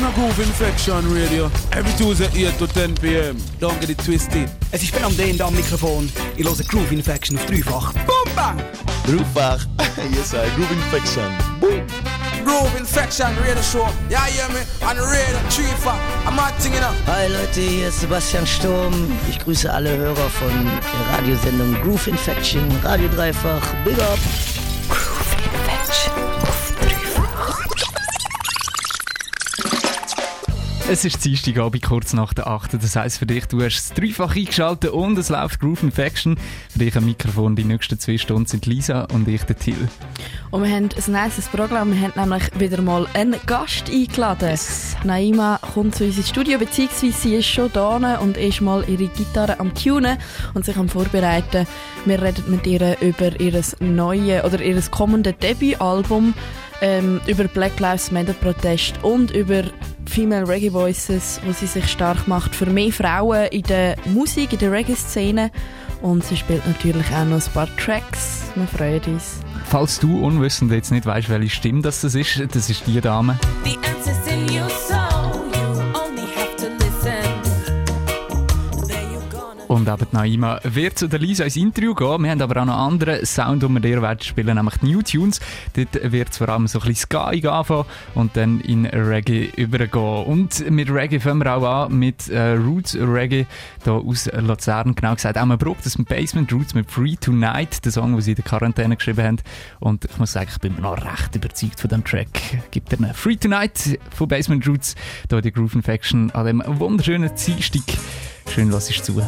to Groove Infection Radio every Tuesday 8 to 10 p.m. Don't get it twisted. Es ist Ben am am Mikrofon. Ich höre Groove Infection auf dreifach. Boom, bang! Dreifach. yes, sir. Groove Infection. Boom. Groove Infection Radio Show. Ja, hear me? On the radio, dreifach. I'm not thinking up. Hi Leute, hier ist Sebastian Sturm. Ich grüße alle Hörer von der Radiosendung Groove Infection, Radio Dreifach. Big up! Es ist Dienstagabend, kurz nach der 8. Das heisst für dich, du hast es dreifach eingeschaltet und es läuft Groove Infection. Für dich am Mikrofon die nächsten zwei Stunden sind Lisa und ich, der Till. Und wir haben ein nice Programm. Wir haben nämlich wieder mal einen Gast eingeladen. Yes. Naima kommt zu uns ins Studio, beziehungsweise sie ist schon da und ist mal ihre Gitarre am Tunen und sich am Vorbereiten. Wir reden mit ihr über ihr neues oder ihr kommendes Debütalbum, ähm, über Black Lives Matter Protest und über Female Reggae Voices, wo sie sich stark macht für mehr Frauen in der Musik, in der Reggae-Szene. Und sie spielt natürlich auch noch ein paar Tracks. Wir freuen uns. Falls du unwissend jetzt nicht weißt, welche Stimme das ist, das ist die Dame. The Und eben Naima wird zu der Lisa ins Interview gehen. Wir haben aber auch noch einen anderen Sound, den wir dir spielen, nämlich die New Tunes. Dort wird es vor allem so ein bisschen Sky anfangen und dann in Reggae übergehen. Und mit Reggae fangen wir auch an, mit äh, Roots Reggae, hier aus Luzern, genau gesagt. Braucht das mit Basement Roots mit Free Tonight, der Song, den sie in der Quarantäne geschrieben haben. Und ich muss sagen, ich bin noch recht überzeugt von dem Track. Gibt er Free Tonight von Basement Roots, hier die Groove Infection an dem wunderschönen Dienstag. Schön, was ich zu.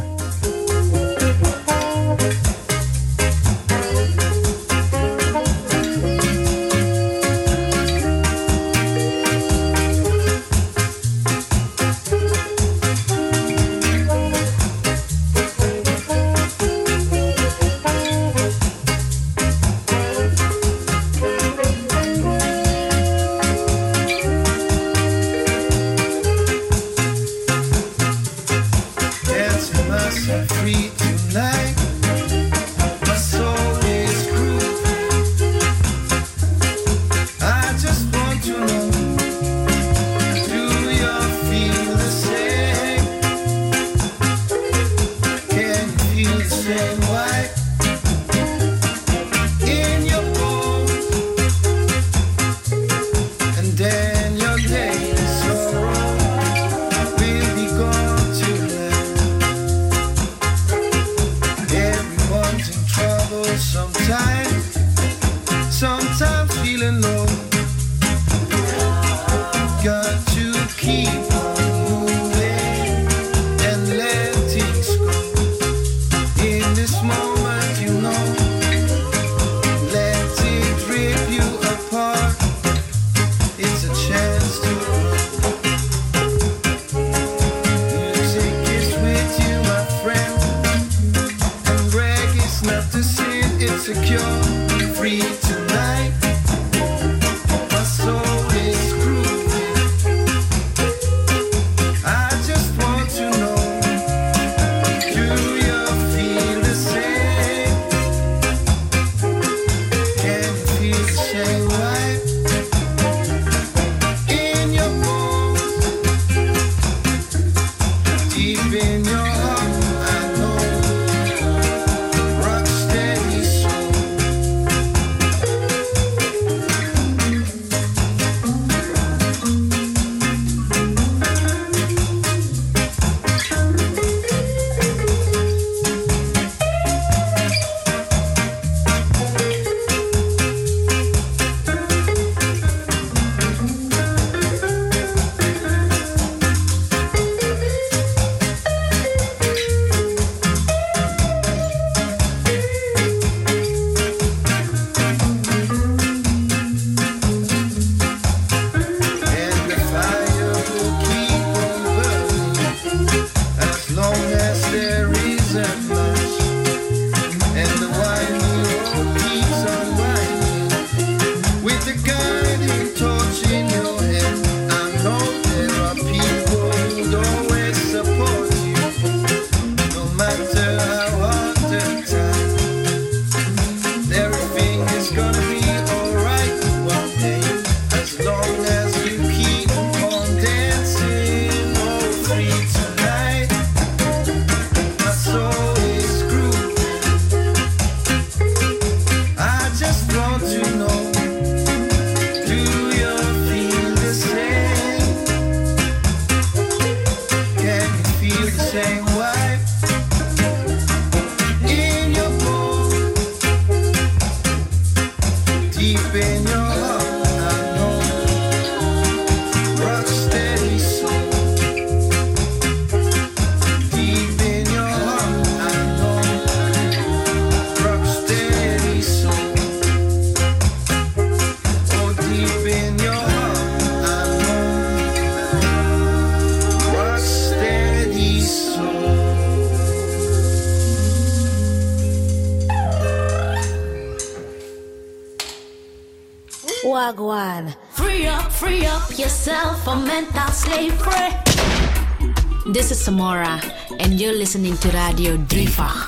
Samora, and you're listening to Radio Dreifach.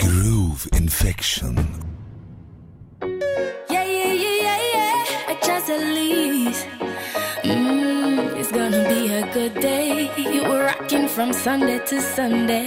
Groove Infection. Yeah, yeah, yeah, yeah, yeah. I at least. Mm, it's gonna be a good day. You were rocking from Sunday to Sunday.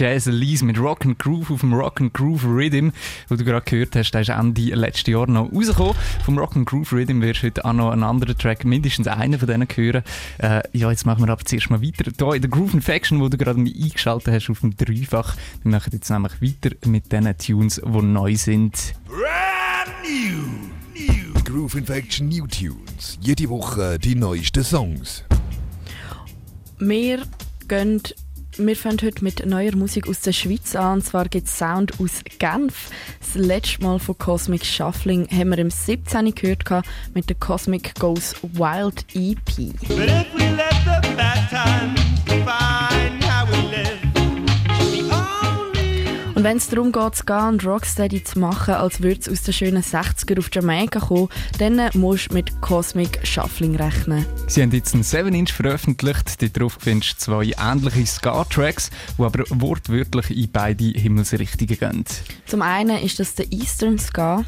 Jazz Lees mit Rock and Groove auf dem Rock and Groove Rhythm, wo du gerade gehört hast, der ist Ende letzten Jahr noch rausgekommen. Vom Rock and Groove Rhythm wirst du heute auch noch einen anderen Track, mindestens einen von denen hören. Äh, ja, jetzt machen wir aber zuerst mal weiter. Hier in der Groove Infection, wo du gerade eingeschaltet hast auf dem Dreifach, wir machen jetzt nämlich weiter mit den Tunes, die neu sind. Brand new! new. Groove Infection New Tunes. Jede Woche die neuesten Songs. Wir gehen wir fangen heute mit neuer Musik aus der Schweiz an. Und zwar gibt es Sound aus Genf. Das letzte Mal von Cosmic Shuffling haben wir im 17. gehört mit der Cosmic Goes Wild EP. But if we let the bad times Wenn es darum geht, zu gehen und Rocksteady zu machen, als würde es aus den schönen 60er auf Jamaika kommen, dann musst du mit Cosmic Shuffling rechnen. Sie haben jetzt einen 7-Inch veröffentlicht. Darauf findest du zwei ähnliche Ska-Tracks, die aber wortwörtlich in beide Himmelsrichtungen gehen. Zum einen ist das der Eastern Ska.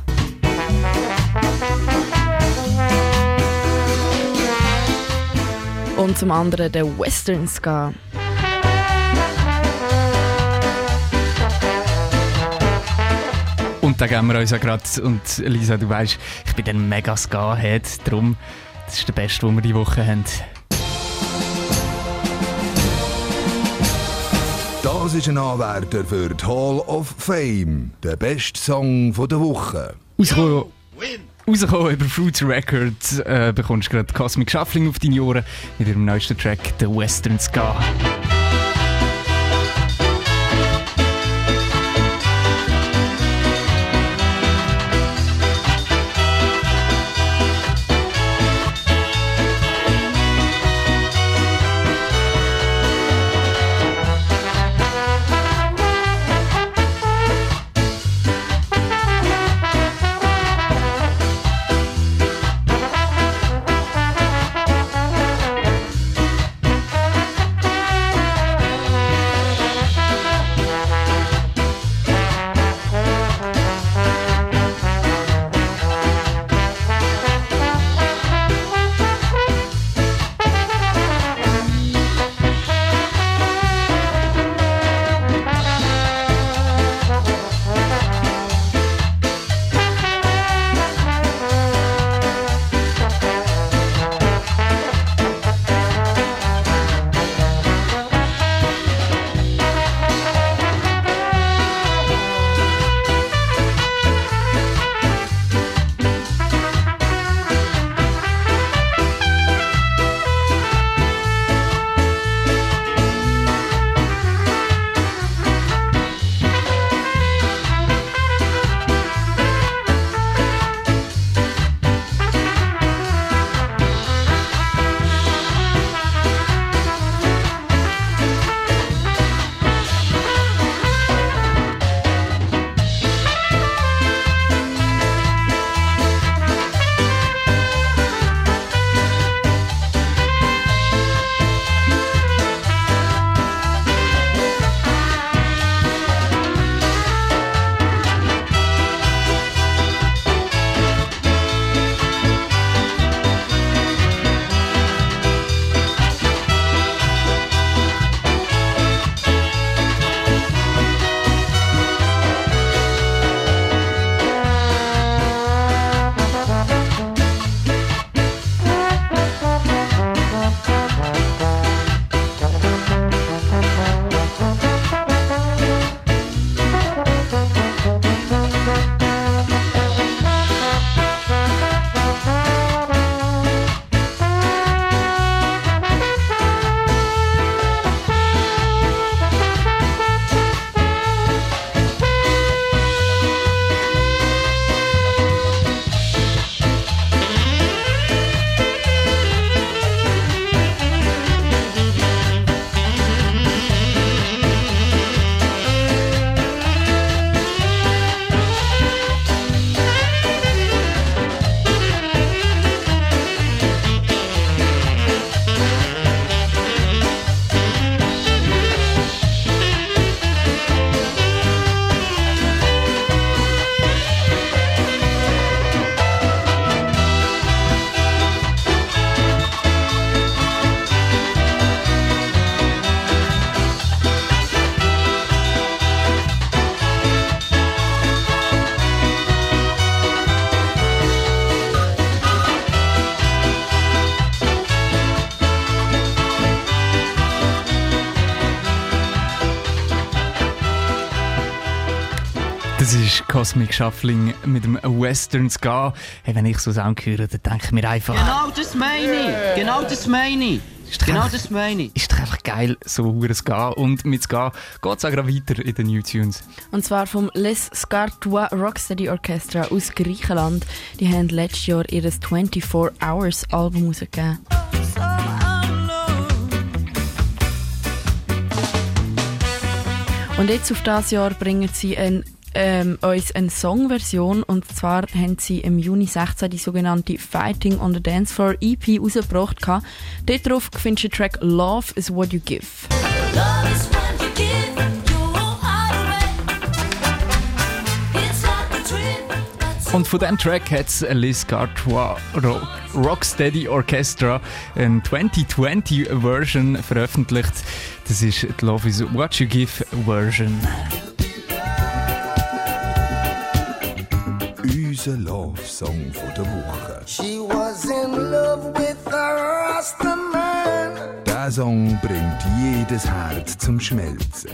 Und zum anderen der Western Ska. Und da geben wir uns ja gerade. Und Lisa, du weißt, ich bin ein mega Ska-Head. Darum, das ist der beste, den wir diese Woche haben. Das ist ein Anwärter für die Hall of Fame. Der beste Song der Woche. Rausgekommen, rausgekommen über Fruits Records äh, bekommst du gerade Cosmic Shuffling auf deine Ohren mit ihrem neuesten Track, The Western Ska. Cosmic Shuffling mit dem Western Ska. Hey, wenn ich so Sound höre, dann denke ich mir einfach... Genau das meine ich. Genau das meine ich. Genau das meine ich. Ist doch einfach geil, so hure Ska. Und mit Ska geht es auch gerade weiter in den New Tunes. Und zwar vom Les Scartua Rocksteady Orchestra aus Griechenland. Die haben letztes Jahr ihr 24 Hours Album rausgegeben. Und Und jetzt auf das Jahr bringen sie ein, ähm, uns eine Songversion und zwar haben sie im Juni 16 die sogenannte Fighting on the Dance Floor EP rausgebracht. Dort drauf findest du den Track Love is What You Give. Und von diesem Track hat es Liz Gartois Ro Rocksteady Orchestra eine 2020-Version veröffentlicht. Das ist die Love is What You Give Version. Unser Love-Song von der Woche. She was in love with a Rasta man. Der Song bringt jedes Herz zum Schmelzen.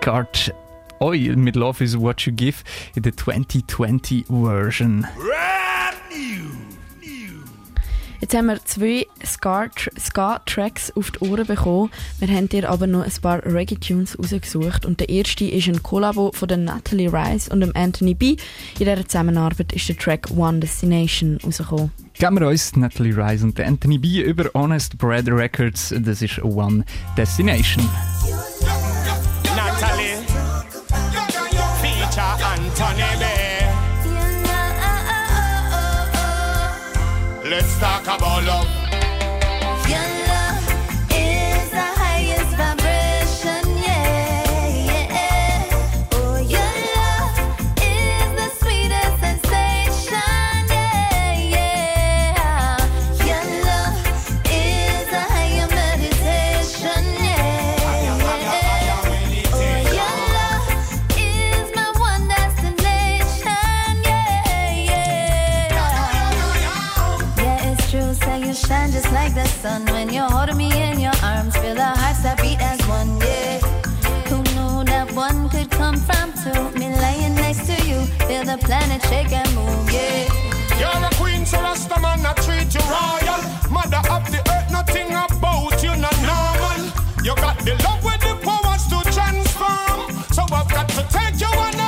Gart Oi mit Love is What You Give in der 2020 Version. Jetzt haben wir zwei Ska- Ska-Tracks auf die Ohren bekommen. Wir haben dir aber noch ein paar Reggae-Tunes rausgesucht. Und der erste ist ein Kollabo von der Natalie Rice und dem Anthony B. In dieser Zusammenarbeit ist der Track One Destination rausgekommen. Geben wir uns Natalie Rice und Anthony B über Honest Bread Records. Das ist One Destination. Feature Anthony B. Let's talk about love. Two? Me lying next to you, feel the planet shake and move, yeah. You're a queen, so Rasta man, I treat you royal. Mother of the earth, nothing about you, not normal. You got the love with the powers to transform. So I've got to take you on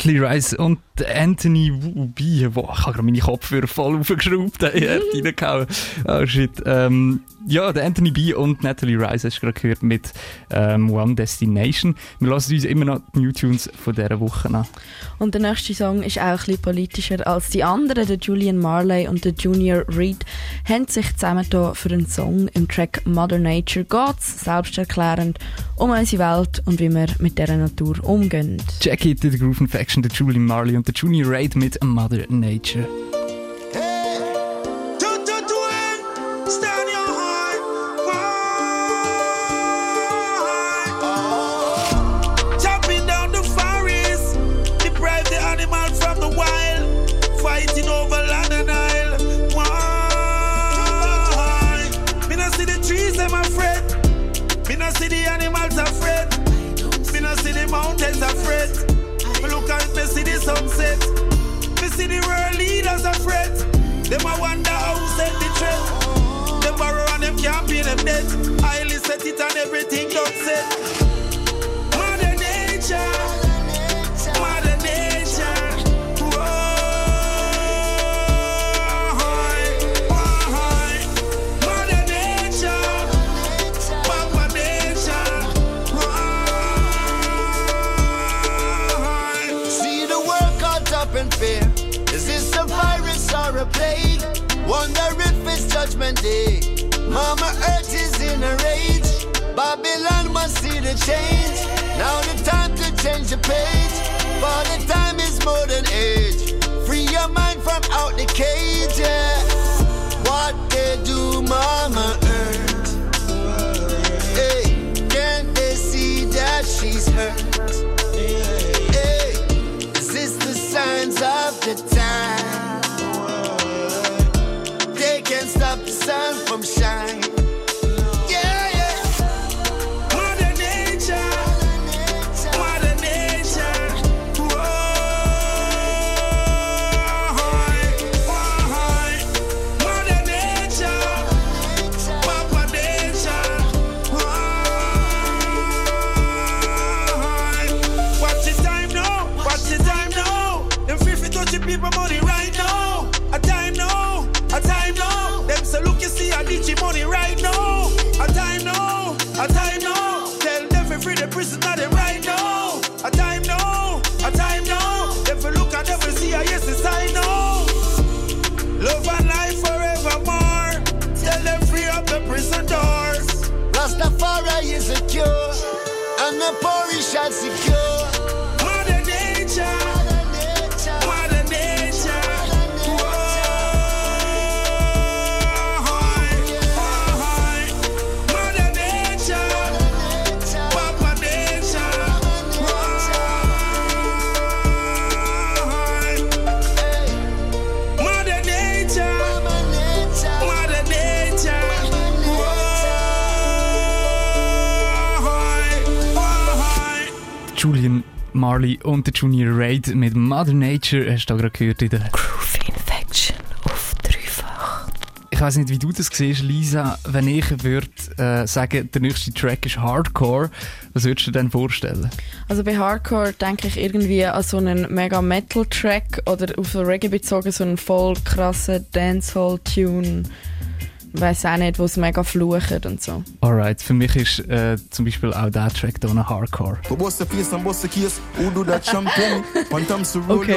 Natalie Rice und Anthony Wubi. Boah, ich habe gerade meine Kopfhörer voll aufgeschraubt. Ich habe reingehauen. Oh shit. Ähm, ja, der Anthony B und Natalie Rice hast du gerade gehört mit ähm, One Destination. Wir lassen uns immer noch die New Tunes von dieser Woche an. Und der nächste Song ist auch ein bisschen politischer als die anderen. Der Julian Marley und der Junior Reid haben sich zusammengetan für einen Song im Track Mother Nature geht's, selbsterklärend, um unsere Welt und wie wir mit dieser Natur umgehen. Jackie, The Groove Infection, der Julian Marley und der Junior Raid mit Mother Nature. Them a wonder how set the trend. Them borrow and them can't pay them debt. Highly set it and everything done set. Wonder if it's judgment day. Mama Earth is in a rage. Babylon must see the change. Now the time to change the page. For the time is more than age. Free your mind from out the cage. Yeah. What they do, Mama Earth? Hey, can't they see that she's hurt? Hey, is this the signs of the stop the sun from shining. chance to kill. Marley und der Junior Raid mit Mother Nature hast du gerade gehört in der Groove Infection auf dreifach. Ich weiß nicht, wie du das siehst, Lisa. Wenn ich würde äh, sagen, der nächste Track ist Hardcore, was würdest du dir denn vorstellen? Also bei Hardcore denke ich irgendwie an so einen mega Metal Track oder auf Reggae bezogen so einen voll krassen Dancehall Tune weiß auch nicht, wo es mega flucht und so. Alright, für mich ist äh, zum Beispiel auch der Track hier ein Hardcore. okay.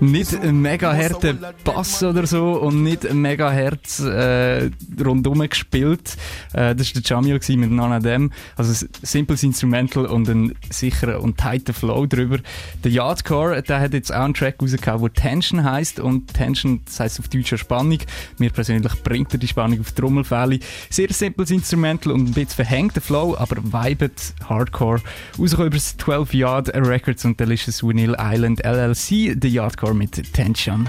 Nicht ein mega harter Bass oder so und nicht ein mega hart äh, rundum gespielt. Äh, das war der Jamil mit Nana Dem. Also ein simples Instrumental und ein sicherer und tighter Flow drüber. Der Yardcore, der hat jetzt auch einen Track rausgehauen, der Tension heißt und Tension, das heißt auf Deutsch Spannung. Mir persönlich Hook bringt dir die Spannung auf Trommelfälle. Sehr simples Instrumental und ein bisschen verhängter Flow, aber vibet Hardcore. Rausgekommen über das 12 Yard Records und Delicious Vanilla Island LLC, The Yardcore mit Tension.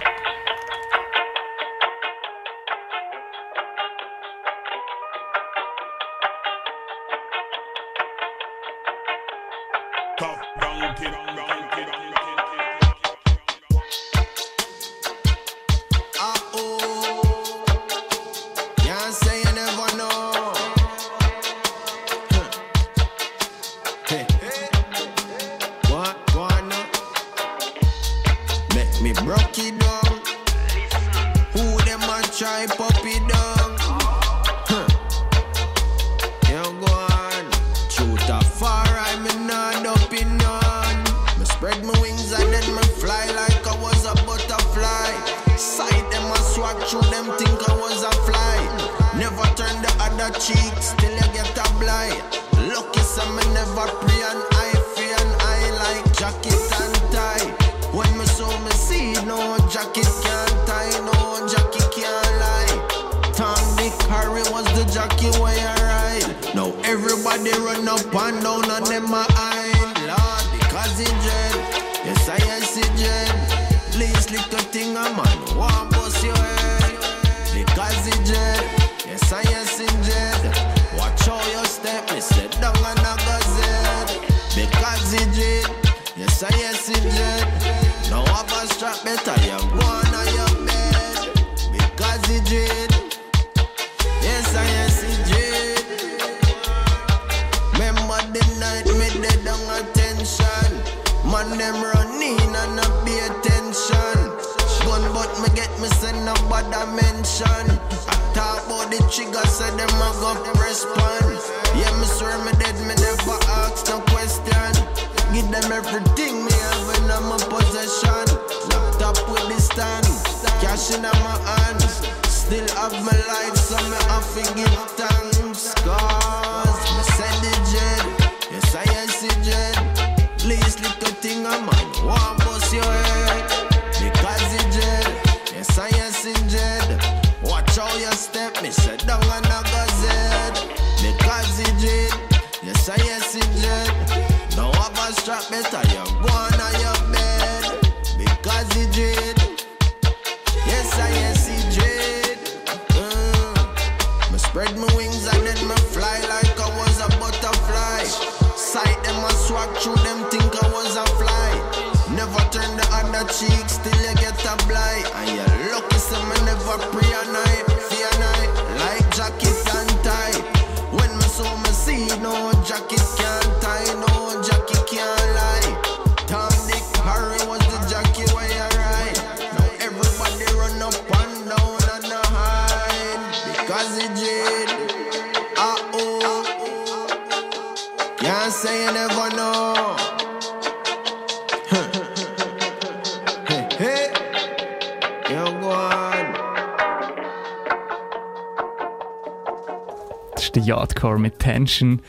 Tension.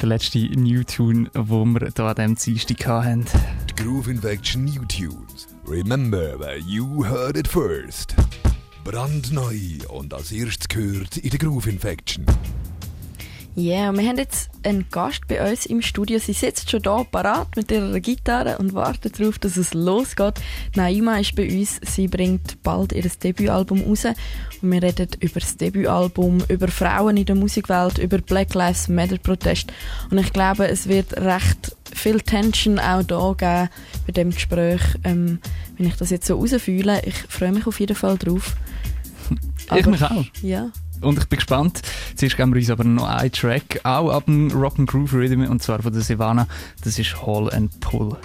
Der letzte New Tune, wo wir hier an diesem Dienstag hatten. Die Groove Infection New Tunes. Remember where you heard it first. Brandneu und als erstes gehört in der Groove Infection. Ja, yeah, wir haben jetzt einen Gast bei uns im Studio. Sie sitzt schon da parat mit ihrer Gitarre und wartet darauf, dass es losgeht. Naima ist bei uns. Sie bringt bald ihr Debütalbum raus. Wir reden über das Debütalbum, über Frauen in der Musikwelt, über Black Lives Matter Protest. Und ich glaube, es wird recht viel Tension auch da geben bei dem Gespräch, ähm, wenn ich das jetzt so rausfühle. Ich freue mich auf jeden Fall drauf. ich mich auch. Ja. Und ich bin gespannt. Zuerst geben wir uns aber noch einen Track, auch ab dem Rock and Groove Rhythm, und zwar von der Savannah. Das ist Hall and Pull.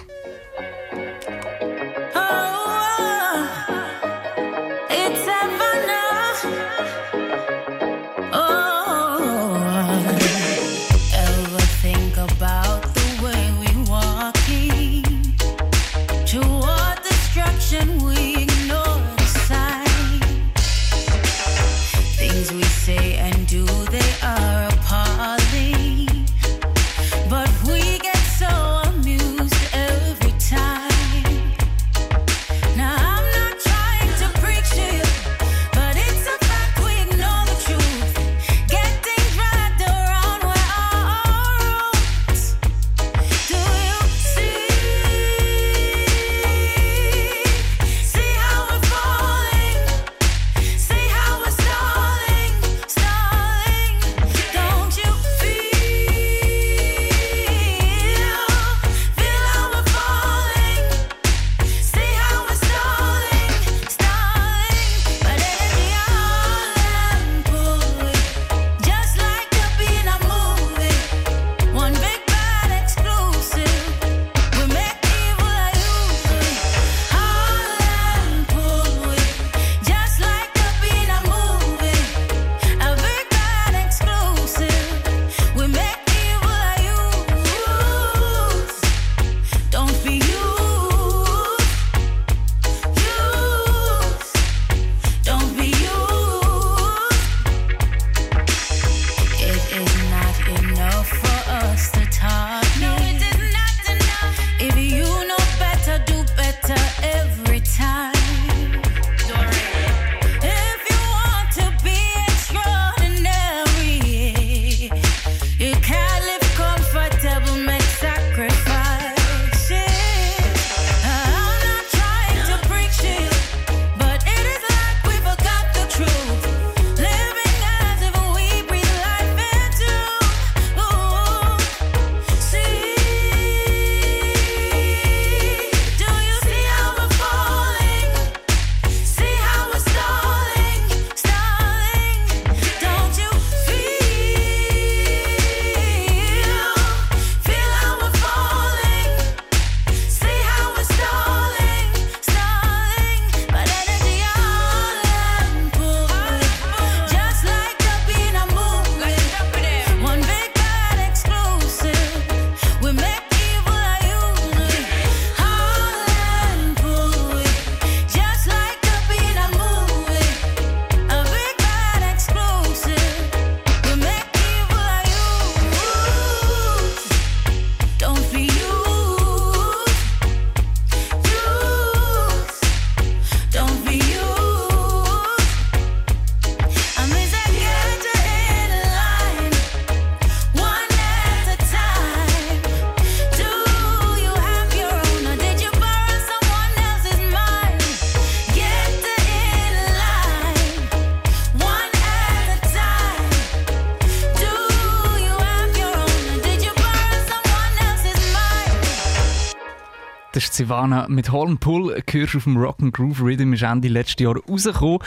Savannah mit Hall Pull. Gehörst auf dem Rock and Groove Rhythm ist Ende letzten Jahr rausgekommen.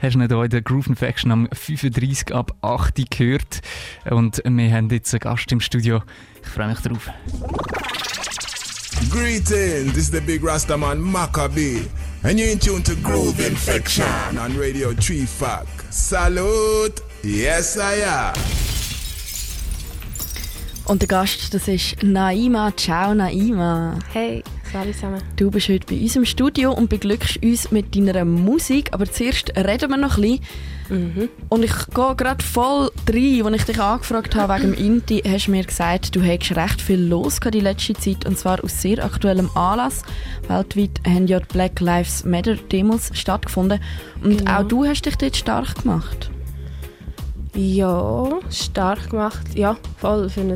Hast du nicht hier in der Groove Infection am 35 ab 8 gehört. Und wir haben jetzt einen Gast im Studio. Ich freue mich drauf. Greetings, this is the big Rastaman Maccabee, and you're in tune to Groove Infection on Radio 3 Fac. Salute! Yes, I am. Und der Gast, das ist Naima. Ciao, Naima. Hey, salut zusammen. Du bist heute bei uns im Studio und beglückst uns mit deiner Musik. Aber zuerst reden wir noch ein bisschen. Und ich gehe gerade voll rein, als ich dich angefragt habe wegen dem Inti, hast du mir gesagt, du hättest recht viel los die letzte Zeit und zwar aus sehr aktuellem Anlass. Weltweit haben ja die Black Lives Matter Demos stattgefunden und Genau. auch du hast dich dort stark gemacht. Ja, stark gemacht. Ja, voll für ein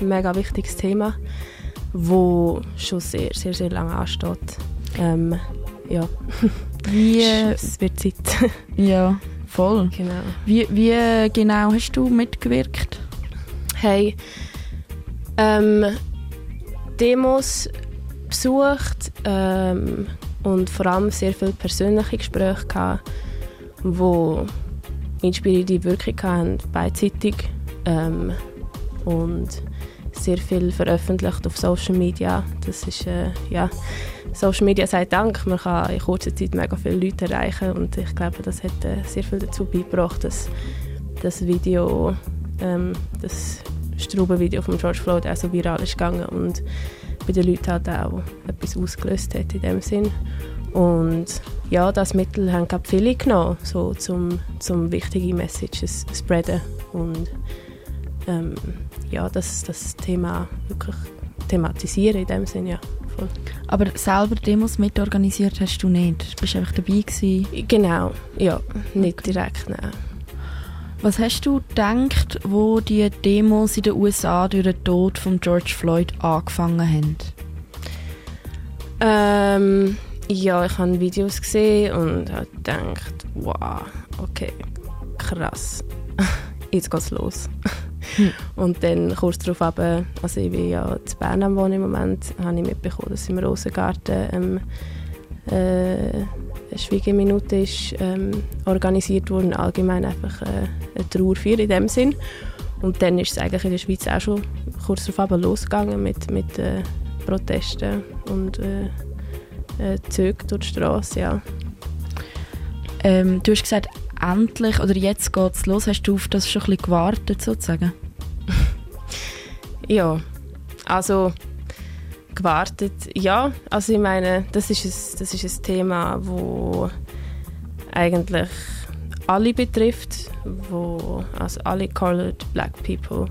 mega wichtiges Thema, wo schon sehr, sehr, sehr lange ansteht. Ähm, ja. Wie, es wird Zeit. ja, voll. Genau. Wie, wie genau hast du mitgewirkt? Hey, ähm, Demos besucht ähm, und vor allem sehr viele persönliche Gespräche gehabt, wo inspirierende Wirkung hatten, beidseitig ähm, und sehr viel veröffentlicht auf Social Media. Das ist, äh, ja, Social Media sei Dank, man kann in kurzer Zeit mega viele Leute erreichen und ich glaube, das hat äh, sehr viel dazu beigebracht, dass das Video, ähm, das Straubenvideo von George Floyd auch so viral ist gegangen und bei den Leuten halt auch etwas ausgelöst hat in dem Sinn. Und ja, das Mittel haben glaub, viele genommen, so zum, zum wichtige Messages spreaden und ähm, ja, das, das Thema wirklich thematisieren in dem Sinn, ja. Voll. Aber selber Demos mitorganisiert hast du nicht? Du bist einfach dabei gewesen? Genau, ja, nicht direkt, nein. Was hast du gedacht, wo die Demos in den USA durch den Tod von George Floyd angefangen haben? Ähm, ja, ich habe Videos gesehen und habe gedacht, wow, okay, krass, jetzt geht's los. Und dann kurz darauf eben, also ich bin ja in Bern am Wohnen im Moment, habe ich mitbekommen, dass im Rosengarten ähm, äh, eine Schweigeminute ist ähm, organisiert worden, allgemein einfach äh, eine Trauerfeier in dem Sinn. Und dann ist es eigentlich in der Schweiz auch schon kurz darauf losgegangen mit, mit äh, Protesten und äh, äh, Zügen durch die Straße, ja. Ähm, du hast gesagt, endlich oder jetzt geht's los. Hast du auf das schon ein bisschen gewartet, sozusagen? Ja, also gewartet, ja. Also ich meine, das ist ein, das ist ein Thema, wo eigentlich alle betrifft, wo also alle colored black people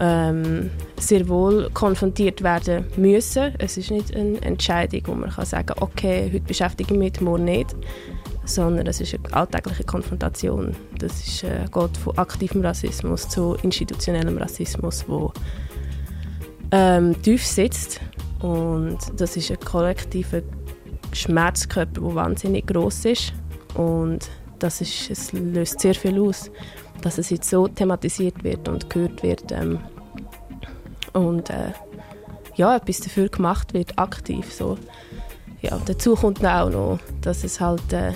ähm, sehr wohl konfrontiert werden müssen. Es ist nicht eine Entscheidung, wo man kann sagen, okay, heute beschäftige ich mich, morgen nicht, sondern es ist eine alltägliche Konfrontation. Das ist, äh, geht von aktivem Rassismus zu institutionellem Rassismus, wo ähm, tief sitzt und das ist ein kollektiver Schmerzkörper, der wahnsinnig groß ist und das ist, es löst sehr viel aus, dass es jetzt so thematisiert wird und gehört wird ähm, und äh, ja, etwas dafür gemacht wird, aktiv so. Ja, dazu kommt auch noch, dass es halt äh,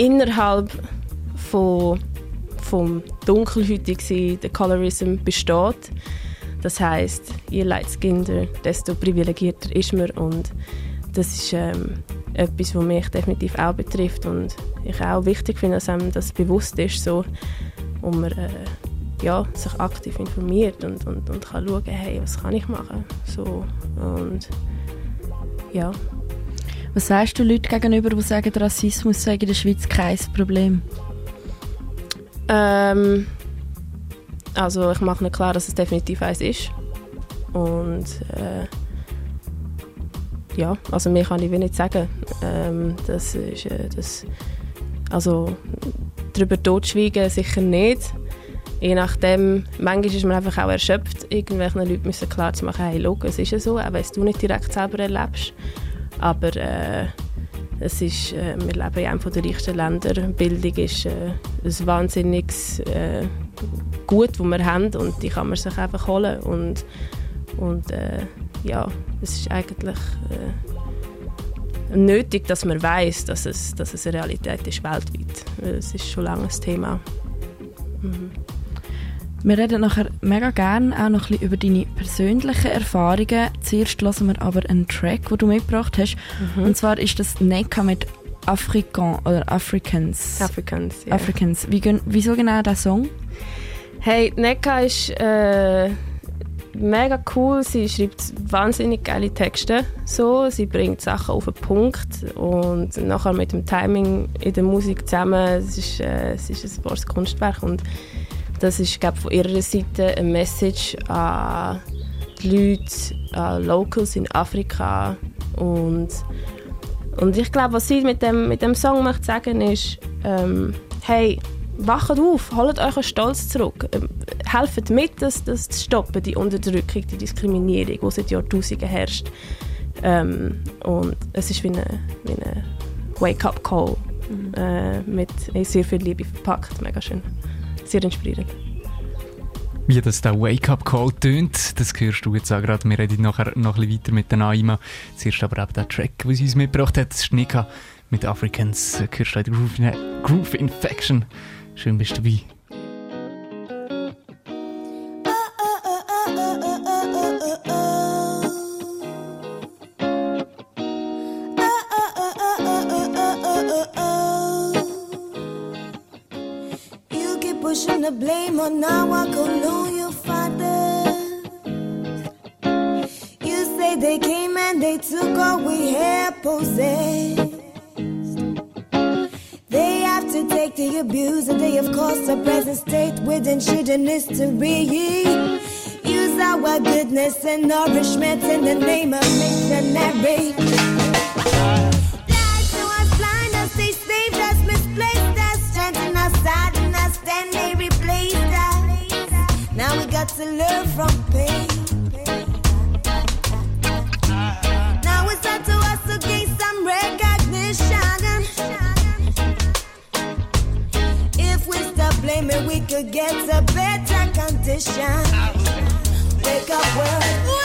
innerhalb von, vom Dunkelhäutigen, der Colorism besteht. Das heißt, je lightskinder, desto privilegierter ist man und das ist ähm, etwas, was mich definitiv auch betrifft und ich auch wichtig finde, dass einem das bewusst ist, so, und man äh, ja, sich aktiv informiert und, und, und kann schauen, hey, was kann ich machen, so, und ja. Was sagst du Leuten gegenüber, die sagen, Rassismus sei in der Schweiz kein Problem? Ähm, also ich mache nicht klar, dass es definitiv eins ist. Und äh, ja, also mehr kann ich nicht sagen. Ähm, das ist, äh, das, also darüber totschweigen sicher nicht. Je nachdem, manchmal ist man einfach auch erschöpft, irgendwelchen Leuten müssen klar zu machen, hey, look, es ist ja so, auch wenn du nicht direkt selber erlebst. Aber äh, es ist, äh, wir leben in einem der reichsten Länder. Bildung ist äh, ein wahnsinniges äh, Gut, das wir haben und die kann man sich einfach holen. Und, und äh, ja, es ist eigentlich äh, nötig, dass man weiß, dass es, dass es eine Realität ist weltweit. Es ist schon lange ein Thema. Mhm. Wir reden nachher mega gerne auch noch ein bisschen über deine persönlichen Erfahrungen. Zuerst hören wir aber einen Track, den du mitgebracht hast. Mhm. Und zwar ist das Neka mit Afrikan oder Africans. Africans, ja. Africans. Wie, wieso genau der Song? Hey, Neka ist äh, mega cool. Sie schreibt wahnsinnig geile Texte. So, sie bringt Sachen auf den Punkt und nachher mit dem Timing in der Musik zusammen. Es ist, äh, es ist ein wahres Kunstwerk und das ist glaub, von ihrer Seite eine Message an die Leute, an Locals in Afrika und und ich glaube, was sie mit dem, mit dem Song möchte sagen ist, ähm, hey, wacht auf, holt euren Stolz zurück. Ähm, helft mit, das, das zu stoppen, die Unterdrückung, die Diskriminierung, die seit Jahrtausenden herrscht. Ähm, und es ist wie eine Wake-up-Call äh, mit sehr viel Liebe verpackt. Mega schön. Sehr inspirierend. Wie das der Wake-up-Call tönt, das hörst du jetzt auch gerade. Wir reden nachher noch ein bisschen weiter mit der Naima. Zuerst aber auch der Track, den sie uns mitgebracht hat, das Nika mit Africans. Hörst du Groove, Groove Infection. Schön bist du dabei. Blame on our colonial fathers. You say they came and they took all we had possessed. They have to take the abuse and they have caused a present state with ancient history. Use our goodness and nourishment in the name of missionary. We could get a better condition. Wake up, world.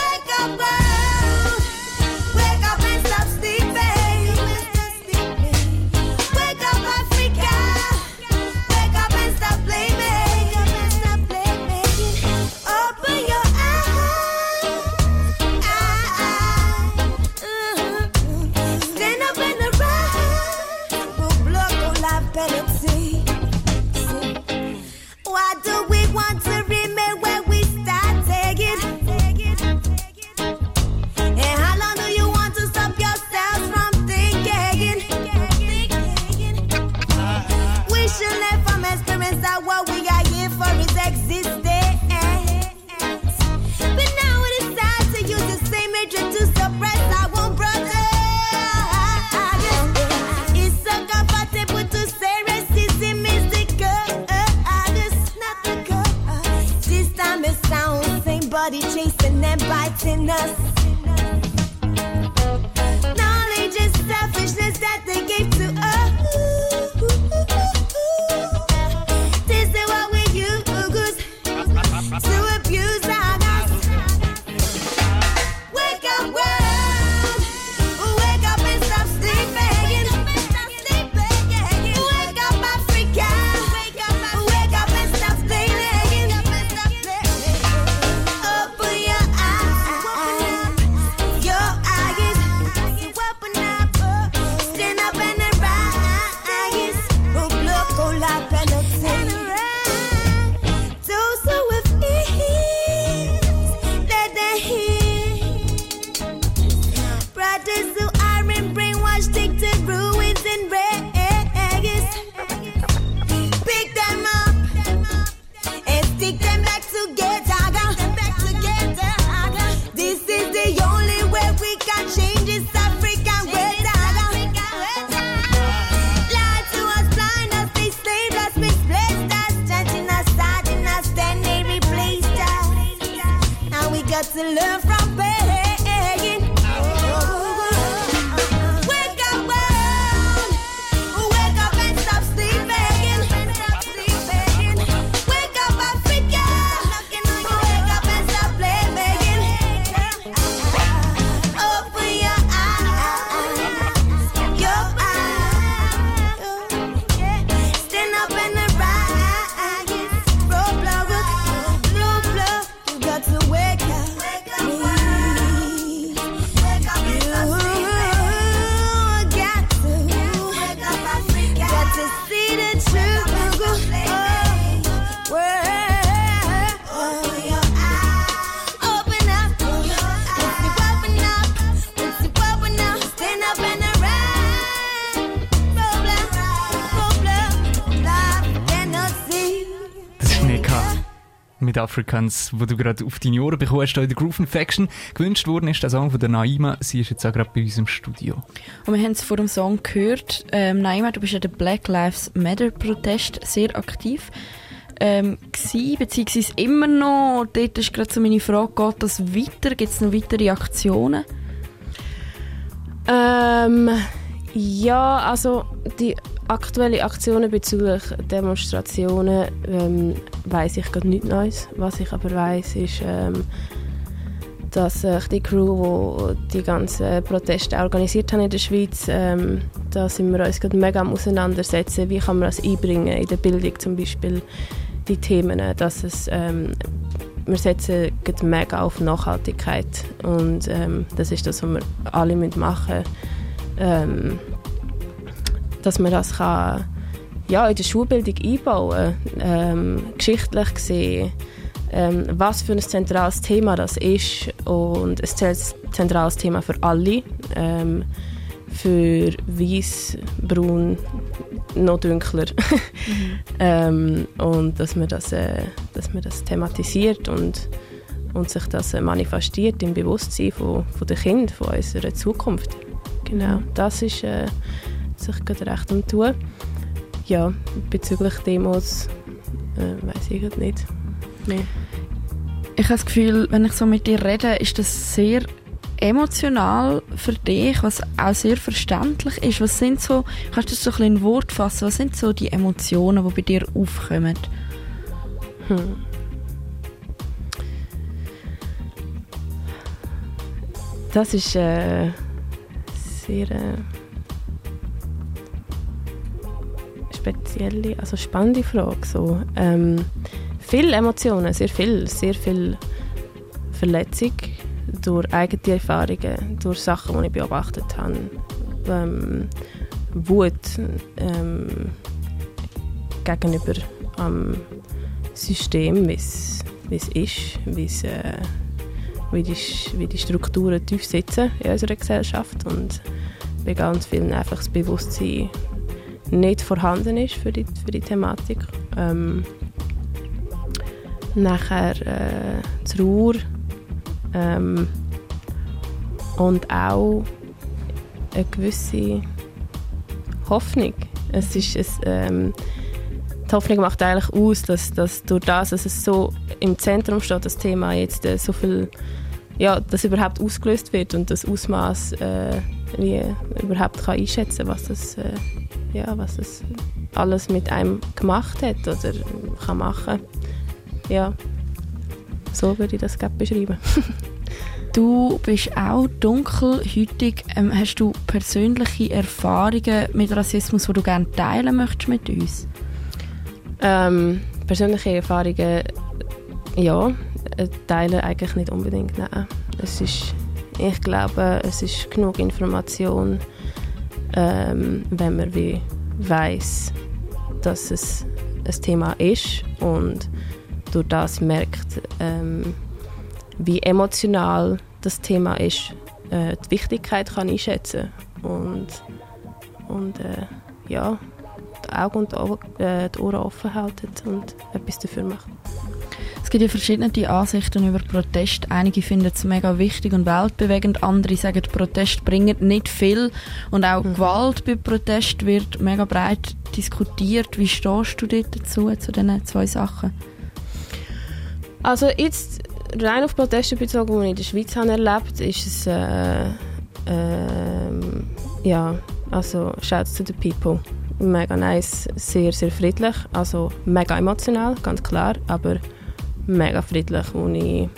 Body chasing and biting us. Knowledge is selfishness that they gave to us. Africans, wo du gerade auf deine Ohren bekommst, in der Groove Infection. Gewünscht worden ist der Song von der Naima. Sie ist jetzt auch gerade bei uns im Studio. Und wir haben es vor dem Song gehört. Ähm, Naima, du bist ja der Black Lives Matter Protest sehr aktiv. Ähm, gsi, beziehungsweise immer noch. Dort ist gerade so meine Frage, geht das weiter? Gibt es noch weitere Aktionen? Ähm, ja, also die aktuellen Aktionen bezüglich Demonstrationen ähm, weiß ich gerade nichts Neues. Was ich aber weiß, ist, ähm, dass äh, die Crew, die die ganzen Proteste organisiert haben in der Schweiz, ähm, da sind wir uns gerade mega am auseinandersetzen. Wie kann man das einbringen in der Bildung zum Beispiel die Themen, dass es ähm, wir setzen mega auf Nachhaltigkeit und ähm, das ist das, was wir alle müssen machen ähm, dass man das kann, ja, in der Schulbildung einbauen ähm, geschichtlich gesehen, ähm, was für ein zentrales Thema das ist und ein zent- zentrales Thema für alle, ähm, für weiß, braun, noch dunkler ähm, und dass man das, äh, dass man das thematisiert und, und sich das äh, manifestiert im Bewusstsein von, von den Kindern, von unserer Zukunft. Genau, das ist äh, sich gerade recht am tun. Ja, bezüglich Demos äh, weiß ich gerade nicht. Nee. Ich habe das Gefühl, wenn ich so mit dir rede, ist das sehr emotional für dich, was auch sehr verständlich ist. Was sind so, kannst du das so ein bisschen in Wort fassen, was sind so die Emotionen, die bei dir aufkommen? Hm. Das ist äh, sehr äh, spezielle, also spannende Frage. So. Ähm, viele Emotionen, sehr viel, sehr viel Verletzung durch eigene Erfahrungen, durch Sachen, die ich beobachtet habe. Ähm, Wut ähm, gegenüber am System, wie es ist, wie es, äh, wie, die, wie die Strukturen tief sitzen in unserer Gesellschaft und bei ganz vielen einfach das Bewusstsein nicht vorhanden ist für die, für die Thematik. Ähm, nachher äh, Ruhr ähm, und auch eine gewisse Hoffnung. Es ist es, ähm, die Hoffnung macht eigentlich aus, dass, dass durch das, dass es so im Zentrum steht, das Thema jetzt äh, so viel, ja, dass überhaupt ausgelöst wird und das Ausmaß äh, wie überhaupt kann einschätzen, was das, äh, ja, was das alles mit einem gemacht hat oder kann machen. Ja, so würde ich das gerade beschreiben. Du bist auch dunkelhäutig. Ähm, hast du persönliche Erfahrungen mit Rassismus, die du gerne teilen möchtest mit uns? Ähm, persönliche Erfahrungen, ja, äh, teilen eigentlich nicht unbedingt. Nein. Es ist, ich glaube, es ist genug Information, ähm, wenn man wie weiß, dass es ein Thema ist und durch das merkt, ähm, wie emotional das Thema ist, äh, die Wichtigkeit kann einschätzen und und äh, ja, die Augen und die Ohren, äh, Ohren offen halten und etwas dafür macht. Es gibt ja verschiedene Ansichten über Protest. Einige finden es mega wichtig und weltbewegend, andere sagen, Protest bringt nicht viel. Und auch Gewalt bei Protest wird mega breit diskutiert. Wie stehst du dort dazu, zu diesen zwei Sachen? Also jetzt rein auf Proteste bezogen, die ich in der Schweiz habe erlebt, ist es äh, ähm, ja, also Shouts to the people. Mega nice, sehr, sehr friedlich, also mega emotional, ganz klar, aber mega friedlich, wo ich äh,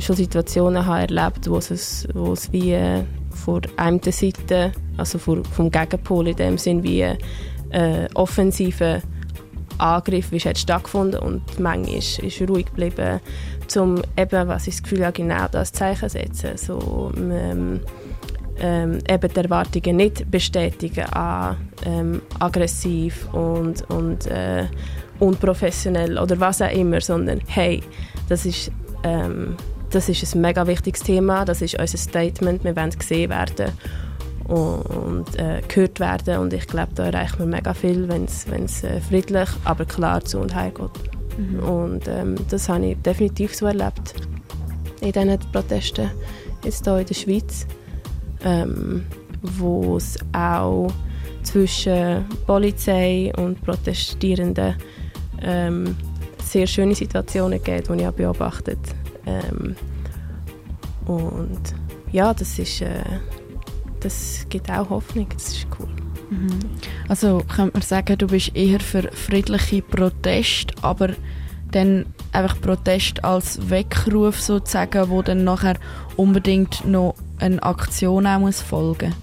schon Situationen habe erlebt, wo es, wo es wie äh, vor einer Seite, also vor, vom Gegenpol in dem Sinn wie äh, offensive Angriff, es hat stattgefunden und die Menge ist, ist ruhig geblieben, um eben, was ich das Gefühl habe, genau das Zeichen zu setzen, so ähm, ähm, eben die Erwartungen nicht bestätigen an ähm, aggressiv und, und äh, unprofessionell oder was auch immer, sondern hey, das ist, ähm, das ist ein mega wichtiges Thema, das ist unser Statement, wir wollen gesehen werden und, äh, gehört werden und ich glaube, da erreicht man mega viel, wenn es äh, friedlich, aber klar zu und heim geht. Und ähm, das habe ich definitiv so erlebt in diesen Protesten jetzt hier in der Schweiz, ähm, wo es auch zwischen Polizei und Protestierenden ähm, sehr schöne Situationen gibt, die ich auch beobachtet ähm, Und ja, das ist äh, das gibt auch Hoffnung, das ist cool. Mhm. Also könnte man sagen, du bist eher für friedliche Proteste, aber dann einfach Protest als Weckruf sozusagen, wo dann nachher unbedingt noch eine Aktion auch muss folgen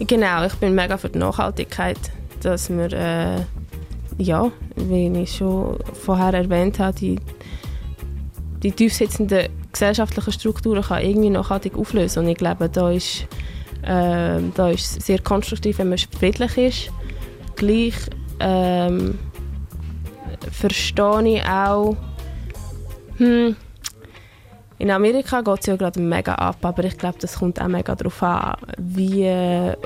Genau, ich bin mega für die Nachhaltigkeit, dass wir, äh, ja, wie ich schon vorher erwähnt habe, die, die tiefsitzenden gesellschaftlichen Strukturen kann irgendwie nachhaltig auflösen. Und ich glaube, da ist, äh, da ist es sehr konstruktiv, wenn man friedlich ist. Gleich ähm, verstehe ich auch, hm, in Amerika geht es ja gerade mega ab, aber ich glaube, das kommt auch mega darauf an, wie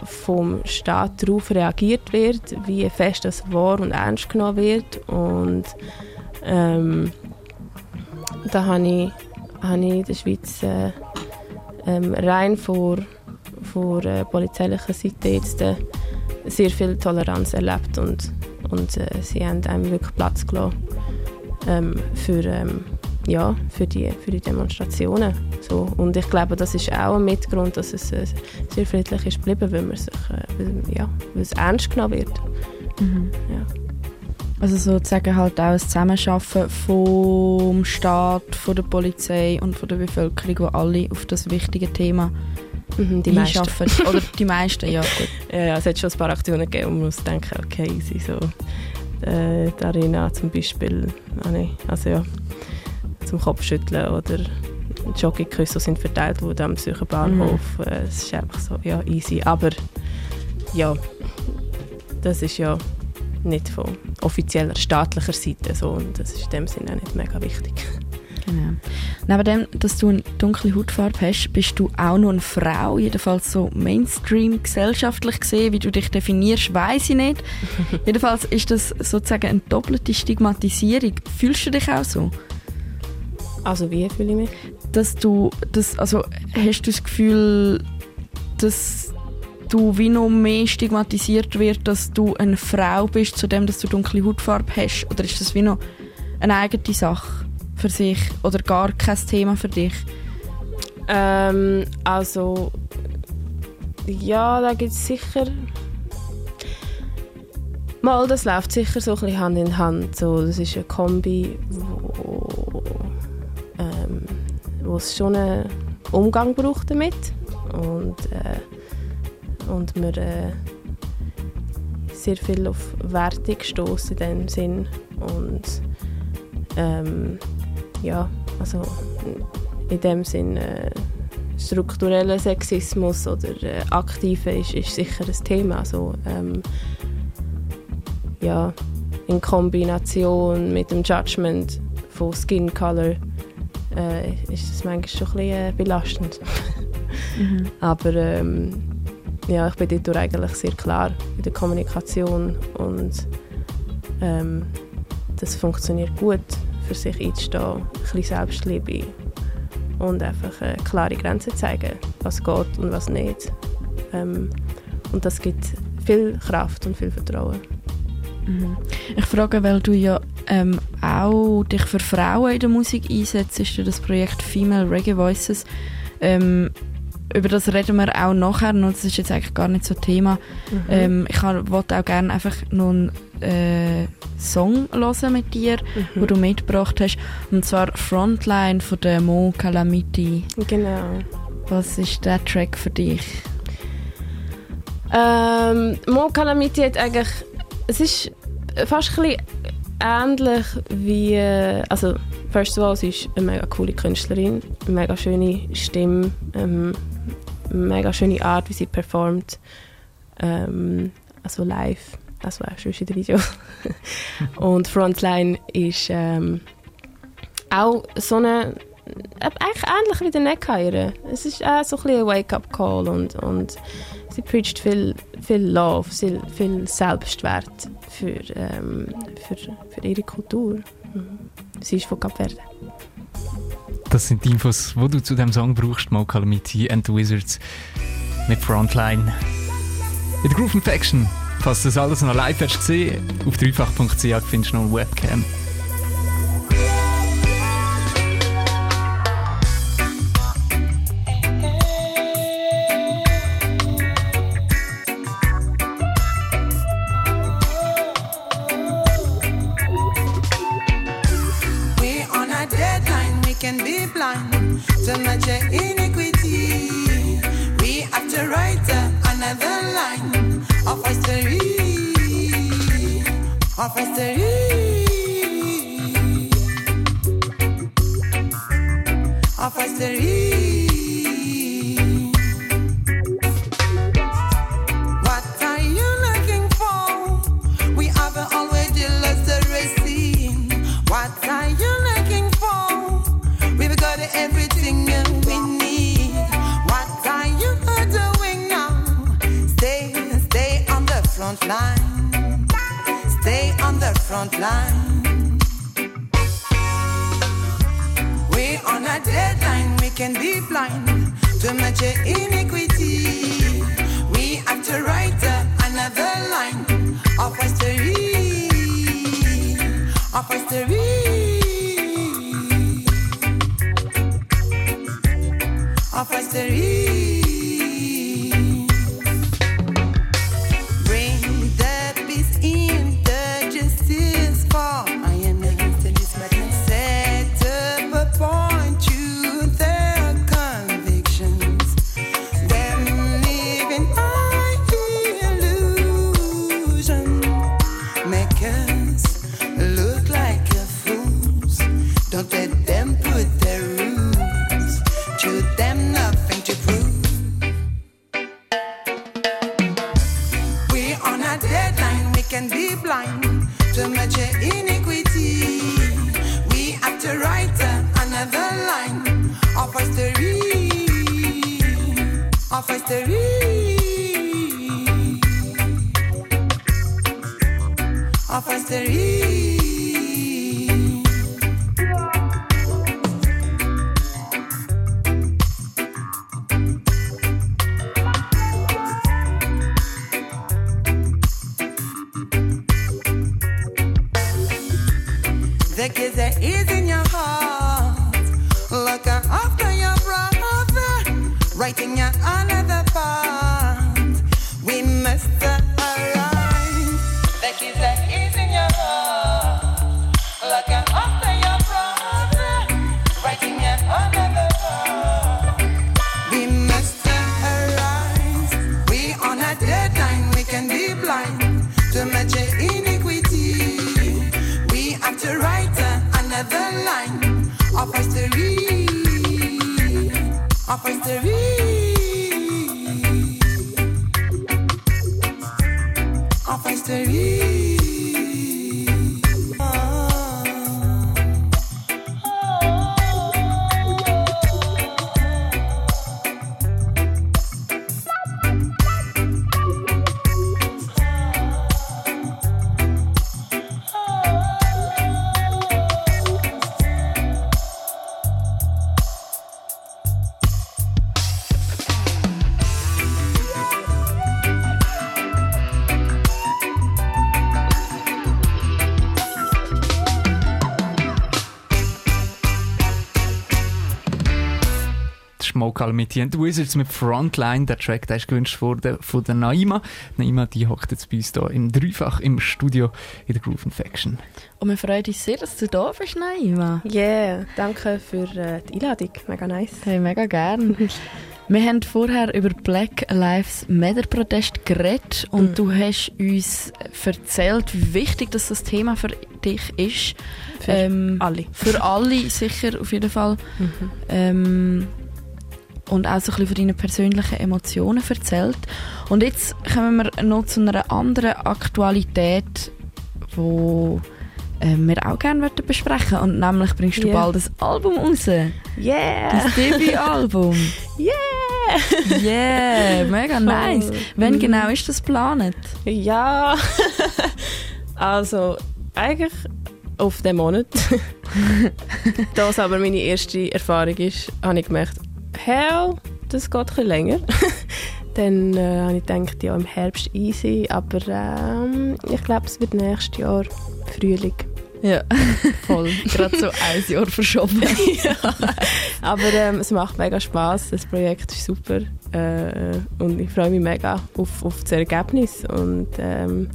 vom Staat darauf reagiert wird, wie fest das wahr und ernst genommen wird. Und ähm, da habe ich, habe ich in der Schweiz äh, ähm, rein vor, vor äh, polizeilicher Seite jetzt äh, sehr viel Toleranz erlebt und, und äh, sie haben einem wirklich Platz gelassen ähm, für, ähm, ja, für, die, für die Demonstrationen. So. Und ich glaube, das ist auch ein Mitgrund, dass es äh, sehr friedlich ist geblieben, weil, man sich, äh, weil, ja, weil es ernst genommen wird. Mhm. Ja. Also sozusagen halt auch ein Zusammenarbeiten vom Staat, von der Polizei und von der Bevölkerung, wo alle auf das wichtige Thema Mhm, die meisten. einschaffen. Oder die meisten, ja gut. Ja, ja, es hat schon ein paar Aktionen gegeben, wo man muss denken, okay, easy, so äh, die Arena zum Beispiel, ah, nee, also ja, zum Kopfschütteln oder Joggingküsse sind verteilt worden am Zürcher Bahnhof. Äh, Es ist einfach so, ja, easy. Aber ja, das ist ja nicht von offizieller staatlicher Seite so und das ist in dem Sinne auch nicht mega wichtig. Genau. Neben dem, dass du eine dunkle Hautfarbe hast, bist du auch noch eine Frau, jedenfalls so Mainstream gesellschaftlich gesehen, wie du dich definierst, weiß ich nicht. jedenfalls ist das sozusagen eine doppelte Stigmatisierung. Fühlst du dich auch so? Also wie fühle ich mich? Dass du, das, also hast du das Gefühl, dass du wie noch mehr stigmatisiert wird, dass du eine Frau bist, zu dem, dass du dunkle Hautfarbe hast? Oder ist das wie noch eine eigene Sache für sich oder gar kein Thema für dich? Ähm, also, ja, da gibt es sicher. Mal, das läuft sicher so ein bisschen Hand in Hand. So, das ist eine Kombi, wo, ähm, wo es schon einen Umgang braucht damit. Und, äh, und wir äh, sehr viel auf Wertung stoßen in dem Sinn. Und ähm, ja, also in dem Sinn äh, struktureller Sexismus oder äh, aktiver ist, ist sicher ein Thema. Also, ähm, ja, in Kombination mit dem Judgment von Skin Color äh, ist das manchmal schon ein bisschen äh, belastend. Mhm. Aber ähm, ja, ich bin dort eigentlich sehr klar in der Kommunikation und ähm, das funktioniert gut, für sich einzustehen, ein bisschen Selbstliebe und einfach äh, klare Grenzen zeigen, was geht und was nicht. Ähm, und das gibt viel Kraft und viel Vertrauen. Mhm. Ich frage, weil du ja ähm, auch dich für Frauen in der Musik einsetzt, ist ja das Projekt Female Reggae Voices. Ähm, über das reden wir auch nachher noch, das ist jetzt eigentlich gar nicht so Thema. Mhm. Ähm, ich wollte auch gerne einfach noch einen äh, Song hören mit dir, Mhm. wo du mitgebracht hast, und zwar Frontline von der Mo Calamity. Genau. Was ist der Track für dich? Ähm, Mo Calamity hat eigentlich, es ist fast ein ähnlich wie, äh, also first of all, sie ist eine mega coole Künstlerin, eine mega schöne Stimme, ähm, eine mega schöne Art, wie sie performt, ähm, also live, also auch schon in Video. Und Frontline ist ähm, auch so eine eigentlich ähnlich wie der Neckhire. Es ist auch so ein Wake-up-Call und, und sie preacht viel, viel Love, viel, Selbstwert für, ähm, für, für ihre Kultur. Sie ist von Cap Verde. Das sind die Infos, die du zu dem Song brauchst, Mo and the Wizards mit Frontline. In der Groove Infection, falls das alles noch live hast gesehen, auf dreifach.ch findest du noch eine Webcam. Mo Calamity and the Wizards mit Frontline. Der Track der ist gewünscht worden von der Naima. Naima, die hockt jetzt bei uns hier im Dreifach im Studio in der Groove Infection. Und wir freuen uns sehr, dass du da bist, Naima. Yeah, danke für äh, die Einladung. Mega nice. Hey, mega gern. Wir haben vorher über Black Lives Matter Protest geredet und Mhm. du hast uns erzählt, wie wichtig dass das Thema für dich ist. Für alle. Für alle sicher, auf jeden Fall. Mhm. Ähm, und auch so ein bisschen von deinen persönlichen Emotionen erzählt. Und jetzt kommen wir noch zu einer anderen Aktualität, wo ähm, wir auch gerne besprechen Und nämlich bringst du Yeah. bald ein Album raus. Yeah! Das Debütalbum. Yeah! Yeah, mega nice. Wann Mhm. genau ist das geplant? Ja, also eigentlich auf den Monat. da es aber meine erste Erfahrung ist, habe ich gemerkt, hell, das geht bisschen länger. Dann äh, habe ich gedacht, ja, im Herbst easy, aber ähm, ich glaube, es wird nächstes Jahr Frühling. Ja, voll. Gerade so ein Jahr verschoben. ja. Aber ähm, es macht mega Spaß. Das Projekt ist super äh, und ich freue mich mega auf, auf das Ergebnis. Und ähm,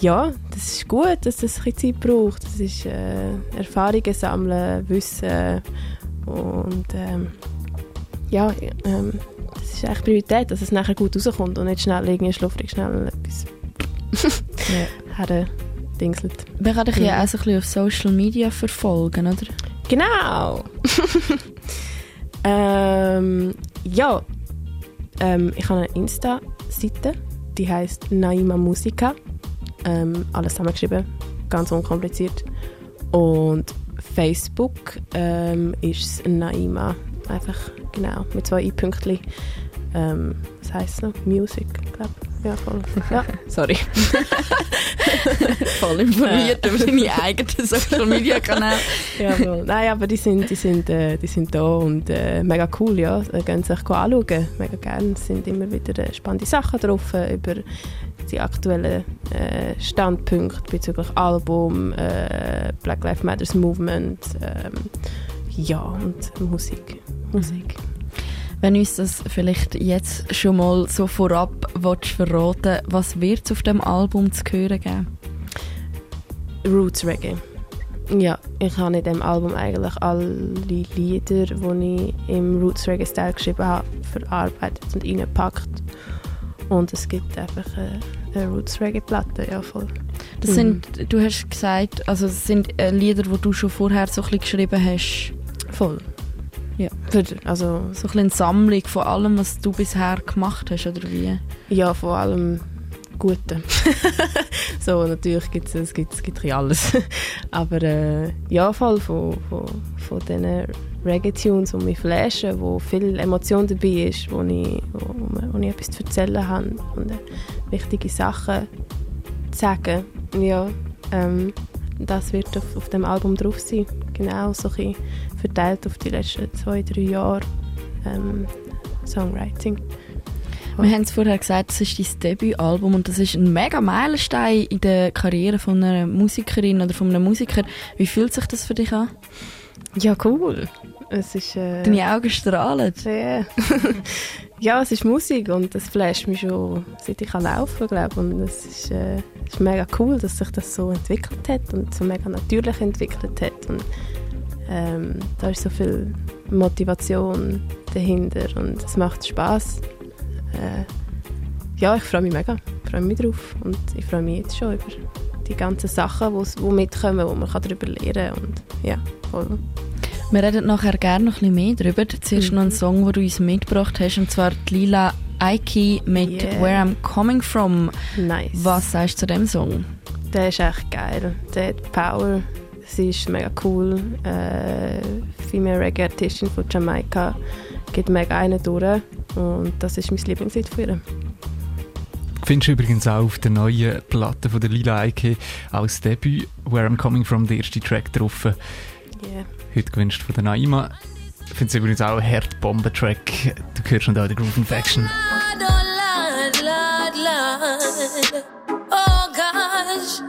ja, das ist gut, dass das ein Zeit braucht. Das ist äh, Erfahrungen sammeln, Wissen und ähm, ja, ähm, das ist eigentlich Priorität, dass es nachher gut rauskommt und nicht schnell irgendwie schluffrig schnell etwas ja. dingselt. Man kann dich ja auch so ein bisschen auf Social Media verfolgen, oder? Genau! ähm, ja, ähm, ich habe eine Insta-Seite, die heißt Naima Musica. Ähm, alles zusammengeschrieben, ganz unkompliziert. Und Facebook ähm, ist Naima, einfach genau, mit zwei I-Pünktchen. Ähm, was heisst es noch? Music, glaube ich. Ja, voll. Ja, sorry. Voll informiert über deine eigenen Social Media Kanäle. ja, voll. Nein, aber die sind, die sind, äh, die sind da und äh, mega cool, ja. Äh, Gehen sich anschauen, mega gerne. Es sind immer wieder äh, spannende Sachen drauf äh, über die aktuellen äh, Standpunkte bezüglich Album, äh, Black Lives Matters Movement, ähm, ja, und Musik. Musik. Wenn uns das vielleicht jetzt schon mal so vorab willst verraten was wird es auf dem Album zu hören geben? Roots Reggae. Ja, ich habe in dem Album eigentlich alle Lieder, die ich im Roots Reggae Style geschrieben habe, verarbeitet und reingepackt. Und es gibt einfach eine, eine Roots Reggae Platte, ja voll. Das sind, du hast gesagt, also das sind äh, Lieder, die du schon vorher so ein bisschen geschrieben hast. Voll. Ja. Also, so ein bisschen eine Sammlung von allem, was du bisher gemacht hast, oder wie? Ja, vor allem Gute. so, natürlich gibt es es gibt, es gibt alles. Aber äh, ja, voll von, von, von diesen Reggae-Tunes, die mich flashen, wo viel Emotion dabei ist, wo ich, wo, wo ich etwas zu erzählen habe und äh, wichtige Sachen zu sagen. Ja, ähm, das wird auf, auf dem Album drauf sein. Genau, so ein verteilt auf die letzten zwei, drei Jahre ähm, Songwriting. Wir haben es vorher gesagt, das ist dein Debütalbum und das ist ein mega Meilenstein in der Karriere von einer Musikerin oder von einem Musiker. Wie fühlt sich das für dich an? Ja, cool. Es ist, äh, Deine Augen strahlen. Ja. ja, es ist Musik und das flasht mich schon, seit ich kann laufen glaube Und es ist, äh, ist mega cool, dass sich das so entwickelt hat und so mega natürlich entwickelt hat. Und ähm, da ist so viel Motivation dahinter und es macht Spaß. Äh, ja, ich freue mich mega. Ich freue mich drauf und ich freue mich jetzt schon über die ganzen Sachen, die mitkommen, wo man darüber lernen kann. Und ja, voll. Wir reden nachher gerne noch ein bisschen mehr darüber. Zuerst noch einen Song, den du uns mitgebracht hast, und zwar die Lila Aiki mit Yeah. Where I'm Coming From. Nice. Was sagst du zu dem Song? Der ist echt geil. Der hat Power. Sie ist mega cool. Äh, Female Reggae-Artistin von Jamaika. Geht mega einen durch. Und das ist mein Lieblingslied von ihr. Findest du übrigens auch auf der neuen Platte von der Lila Eike als Debüt Where I'm Coming From, der erste Track drauf. Yeah. Heute gewünscht von der Naima. Ich finde es übrigens auch ein Herd-Bomben-Track. Du hörst schon da den Groove Infection. Lord, Lord, Lord, Lord. Oh gosh.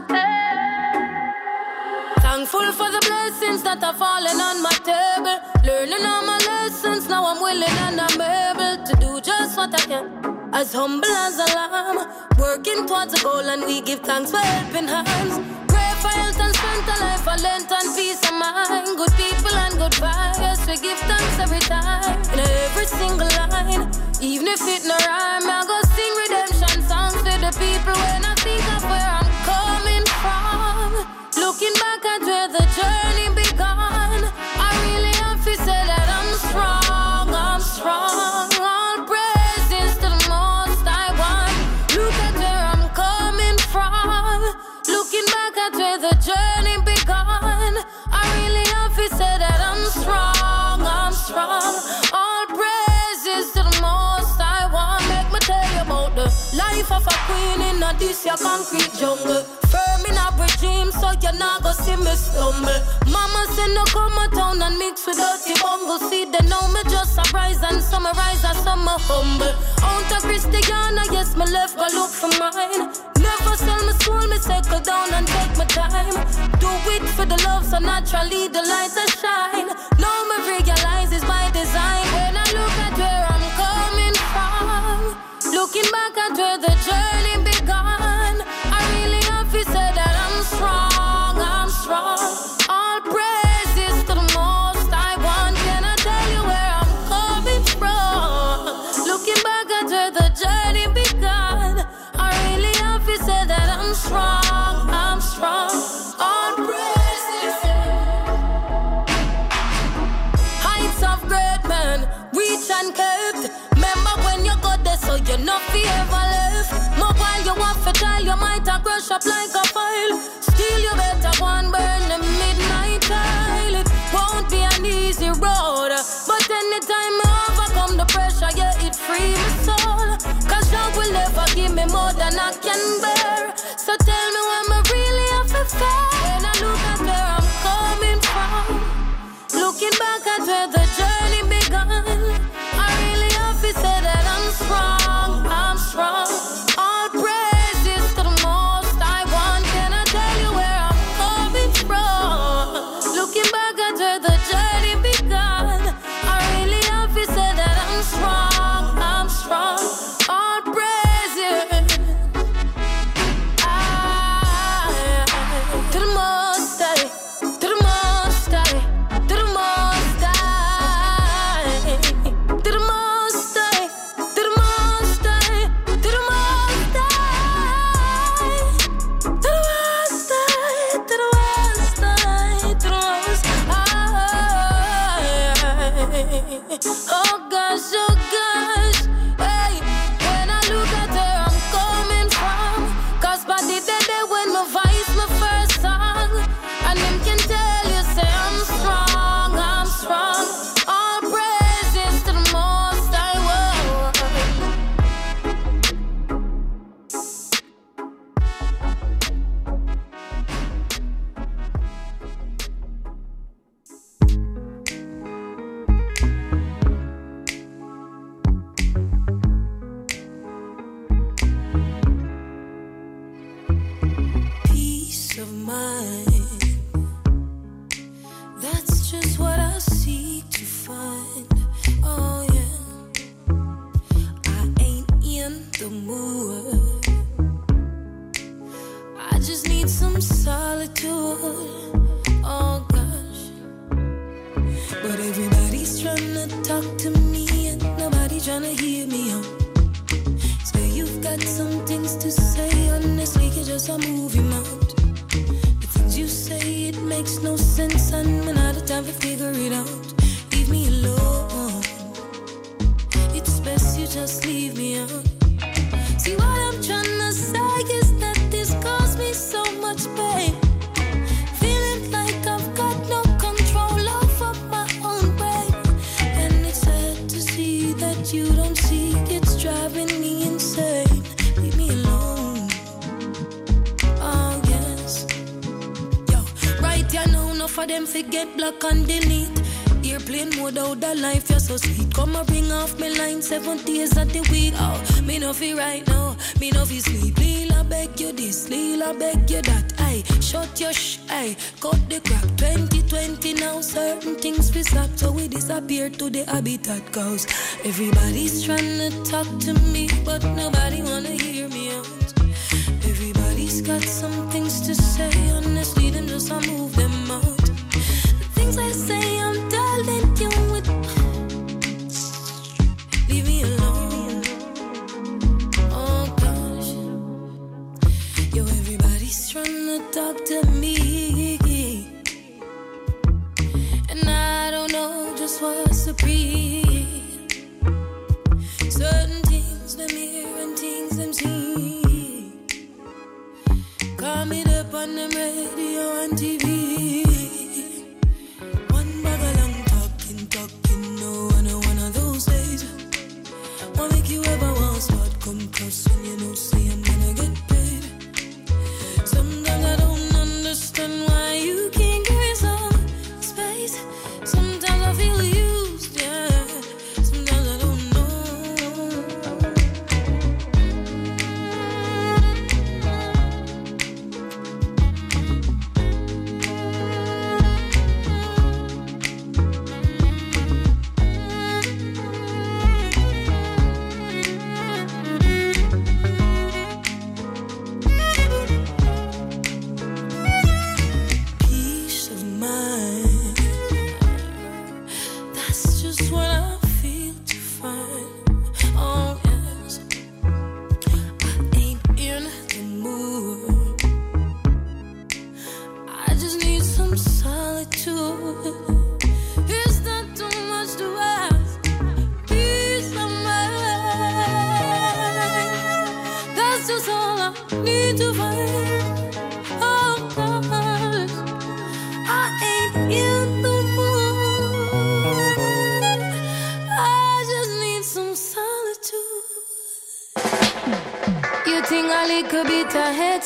Thankful for the blessings that are falling on my table. Learning all my lessons, now I'm willing and I'm able to do just what I can. As humble as a lamb, working towards a goal, and we give thanks for helping hands. Pray for health and strength, a life, a length and peace of mind. Good people and good vibes, we give thanks every time. In every single line, even if it no rhyme, I go sing redemption songs to the people when I Looking back at where the journey began, I really have to say that I'm strong, I'm strong. All praises to the most I want. Look at where I'm coming from. Looking back at where the journey began, I really have to say that I'm strong, I'm strong. Life of a queen in a this your concrete jungle. Firm in a regime, so you not go see me stumble. Mama said no come a town and mix with dirty bungle. See they know me just surprise and summarize and summer humble. Aunt Christiana, yes my left go look for mine. Never sell my soul, me settle down and take my time. Do it for the love, so naturally the lights that shine. Now me realize it's my design. Looking back at where the journey began. mash up like a file. Steal your better one burn the midnight oil. It won't be an easy road, but anytime I overcome the pressure, yeah, it frees my soul. Cause God will never give me more than I can bear. So tell me when I really have to fair? When I look at where I'm coming from, looking back at where the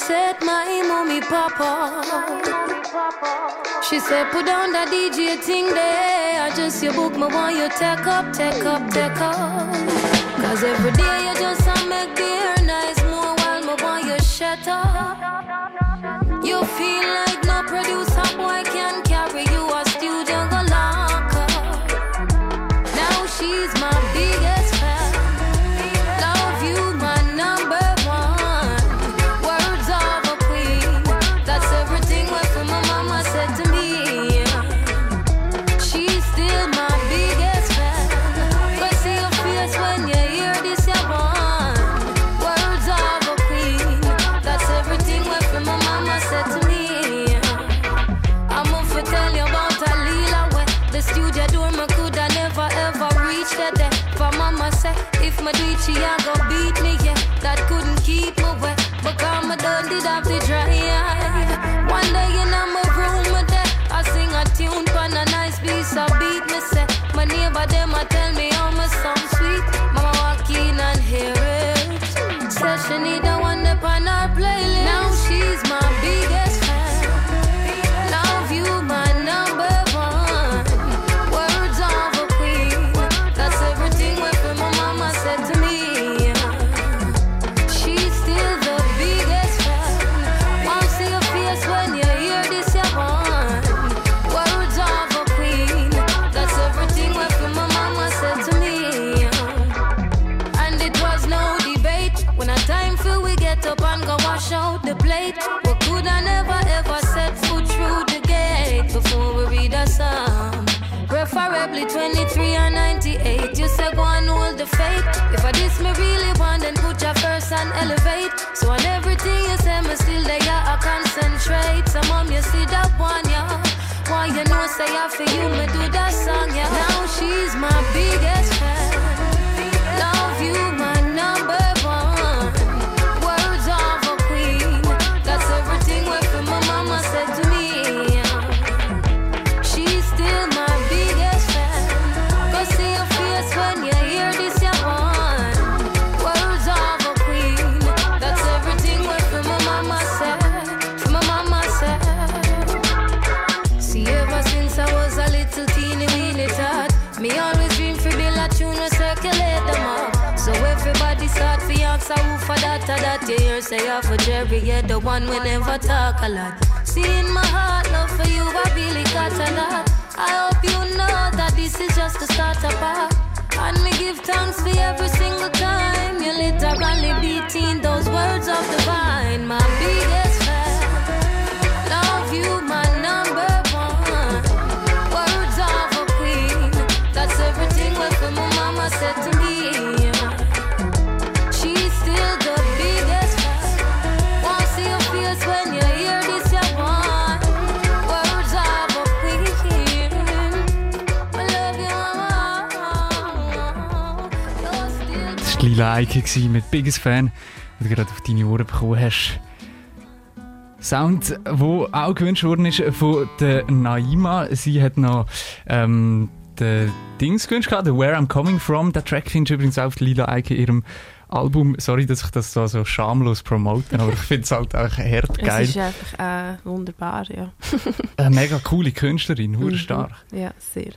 headset, my mommy papa. She said, put down that DJ thing there. I just your book, me want you take up, take up, take up. Cause every day you just make the air nice more while me want you shut up. You feel like no producer Jerry, yeah, the one we never talk a lot. See in my heart, love for you, I really got a lot. I hope you know that this is just the starter part. And me give thanks for every single time you literally beating those words of the vine. My biggest fan. Love you, my Eike gewesen mit Biggest Fan, den du gerade auf deine Ohren bekommen hast. Sound, der auch gewünscht worden ist von der Naima. Sie hat noch ähm, den Dings gewünscht, gehabt, den Where I'm Coming From. Der Track findest du übrigens auch auf Lila Eike ihrem Album. Sorry, dass ich das da so schamlos promote, aber ich finde es halt auch hart geil. Es ist einfach äh, wunderbar, ja. Eine mega coole Künstlerin, hure stark. Ja, sehr.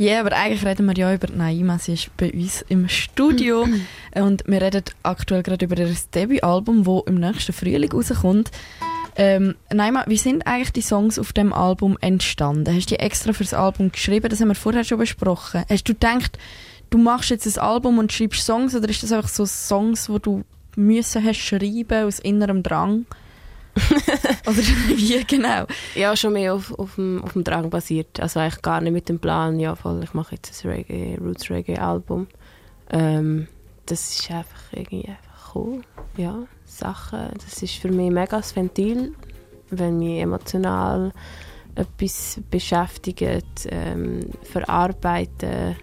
Ja, aber eigentlich reden wir ja über Naima. Sie ist bei uns im Studio. und wir reden aktuell gerade über ihr Debütalbum, das im nächsten Frühling rauskommt. Ähm, Naima, wie sind eigentlich die Songs auf dem Album entstanden? Hast du die extra fürs Album geschrieben? Das haben wir vorher schon besprochen. Hast du gedacht, du machst jetzt ein Album und schreibst Songs oder ist das einfach so Songs, wo du müssen hast schreiben aus innerem Drang? Oder wie genau? Ja, schon mehr auf, auf, dem, auf dem Drang basiert. Also eigentlich gar nicht mit dem Plan, ja voll, ich mache jetzt ein Reggae, Roots Reggae Album. Ähm, das ist einfach irgendwie einfach cool. Ja, Sachen, das ist für mich mega das Ventil, wenn mich emotional etwas beschäftigt, ähm, verarbeiten.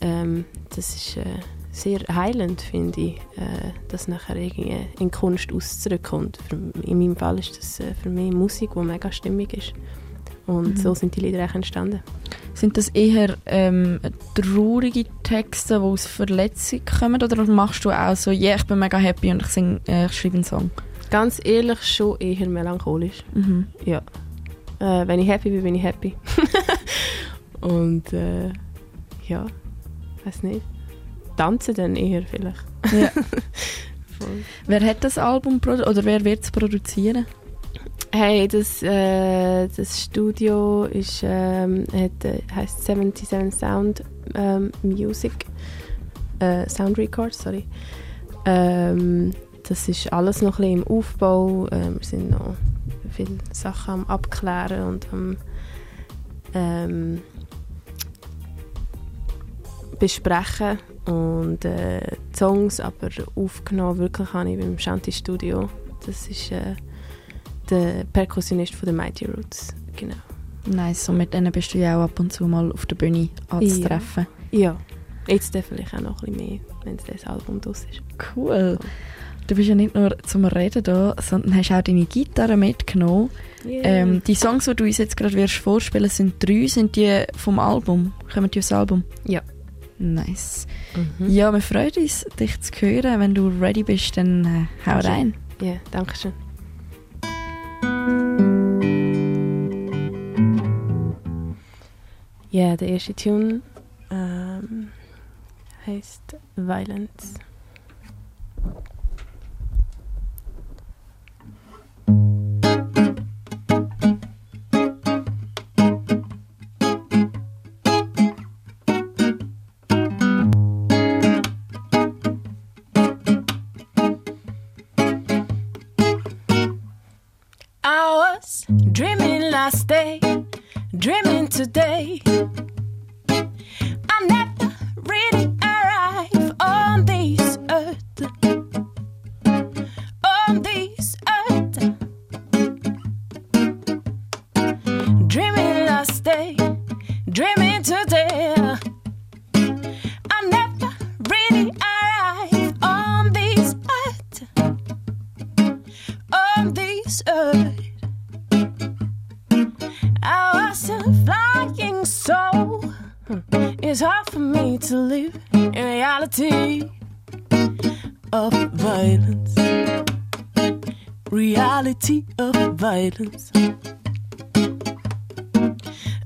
Ähm, das ist äh, sehr heilend, finde ich, äh, das nachher irgendwie in Kunst auszudrücken. Für, in meinem Fall ist das äh, für mich Musik, die mega stimmig ist. Und Mhm. so sind die Lieder auch entstanden. Sind das eher ähm, traurige Texte, die aus Verletzung kommen? Oder machst du auch so, ja, ich bin mega happy und ich, sing, äh, ich schreibe einen Song? Ganz ehrlich, schon eher melancholisch. Mhm. Ja. Äh, wenn ich happy bin, bin ich happy. Und äh, ja, weiß nicht. Tanzen dann eher vielleicht. Ja. Wer hat das Album oder wer wird es produzieren? Hey, das, äh, das Studio ist, ähm, hat, äh, heisst 77 Sound ähm, Music. Äh, Sound Records, sorry. Ähm, das ist alles noch ein bisschen im Aufbau. Ähm, wir sind noch viele Sachen am Abklären und am ähm, besprechen. Und äh, die Songs aber aufgenommen wirklich habe ich beim Shanti Studio. Das ist äh, der Perkussionist von den Mighty Roots. Genau. Nice, und mit denen bist du ja auch ab und zu mal auf der Bühne anzutreffen. Ja. Jetzt dann vielleicht auch noch ein bisschen mehr, wenn das Album draus ist. Cool. Du bist ja nicht nur zum Reden da, sondern hast auch deine Gitarre mitgenommen. Yeah. Ähm, die Songs, die du uns jetzt gerade wirst vorspielen, sind drei. Sind die vom Album? Kommen die aus dem Album? Ja. Nice. Mhm. Ja, wir freuen uns, dich zu hören. Wenn du ready bist, dann äh, hau rein. Ja, danke schön. Ja, der erste Tune ähm, heißt Violence.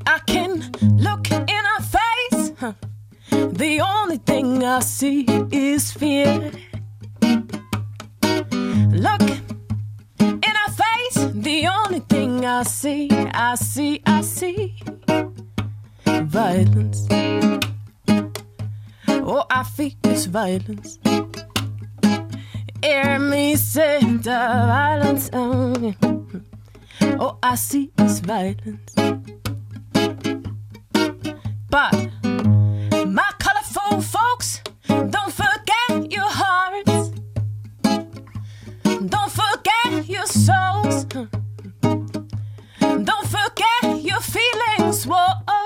I can look in her face. huh. The only thing I see is fear. Look in her face. The only thing I see, I see, I see violence. Oh, I feel is violence. Hear me say the violence. Oh, oh, I see is violence. But my colorful folks, don't forget your hearts. Don't forget your souls. Don't forget your feelings, boy.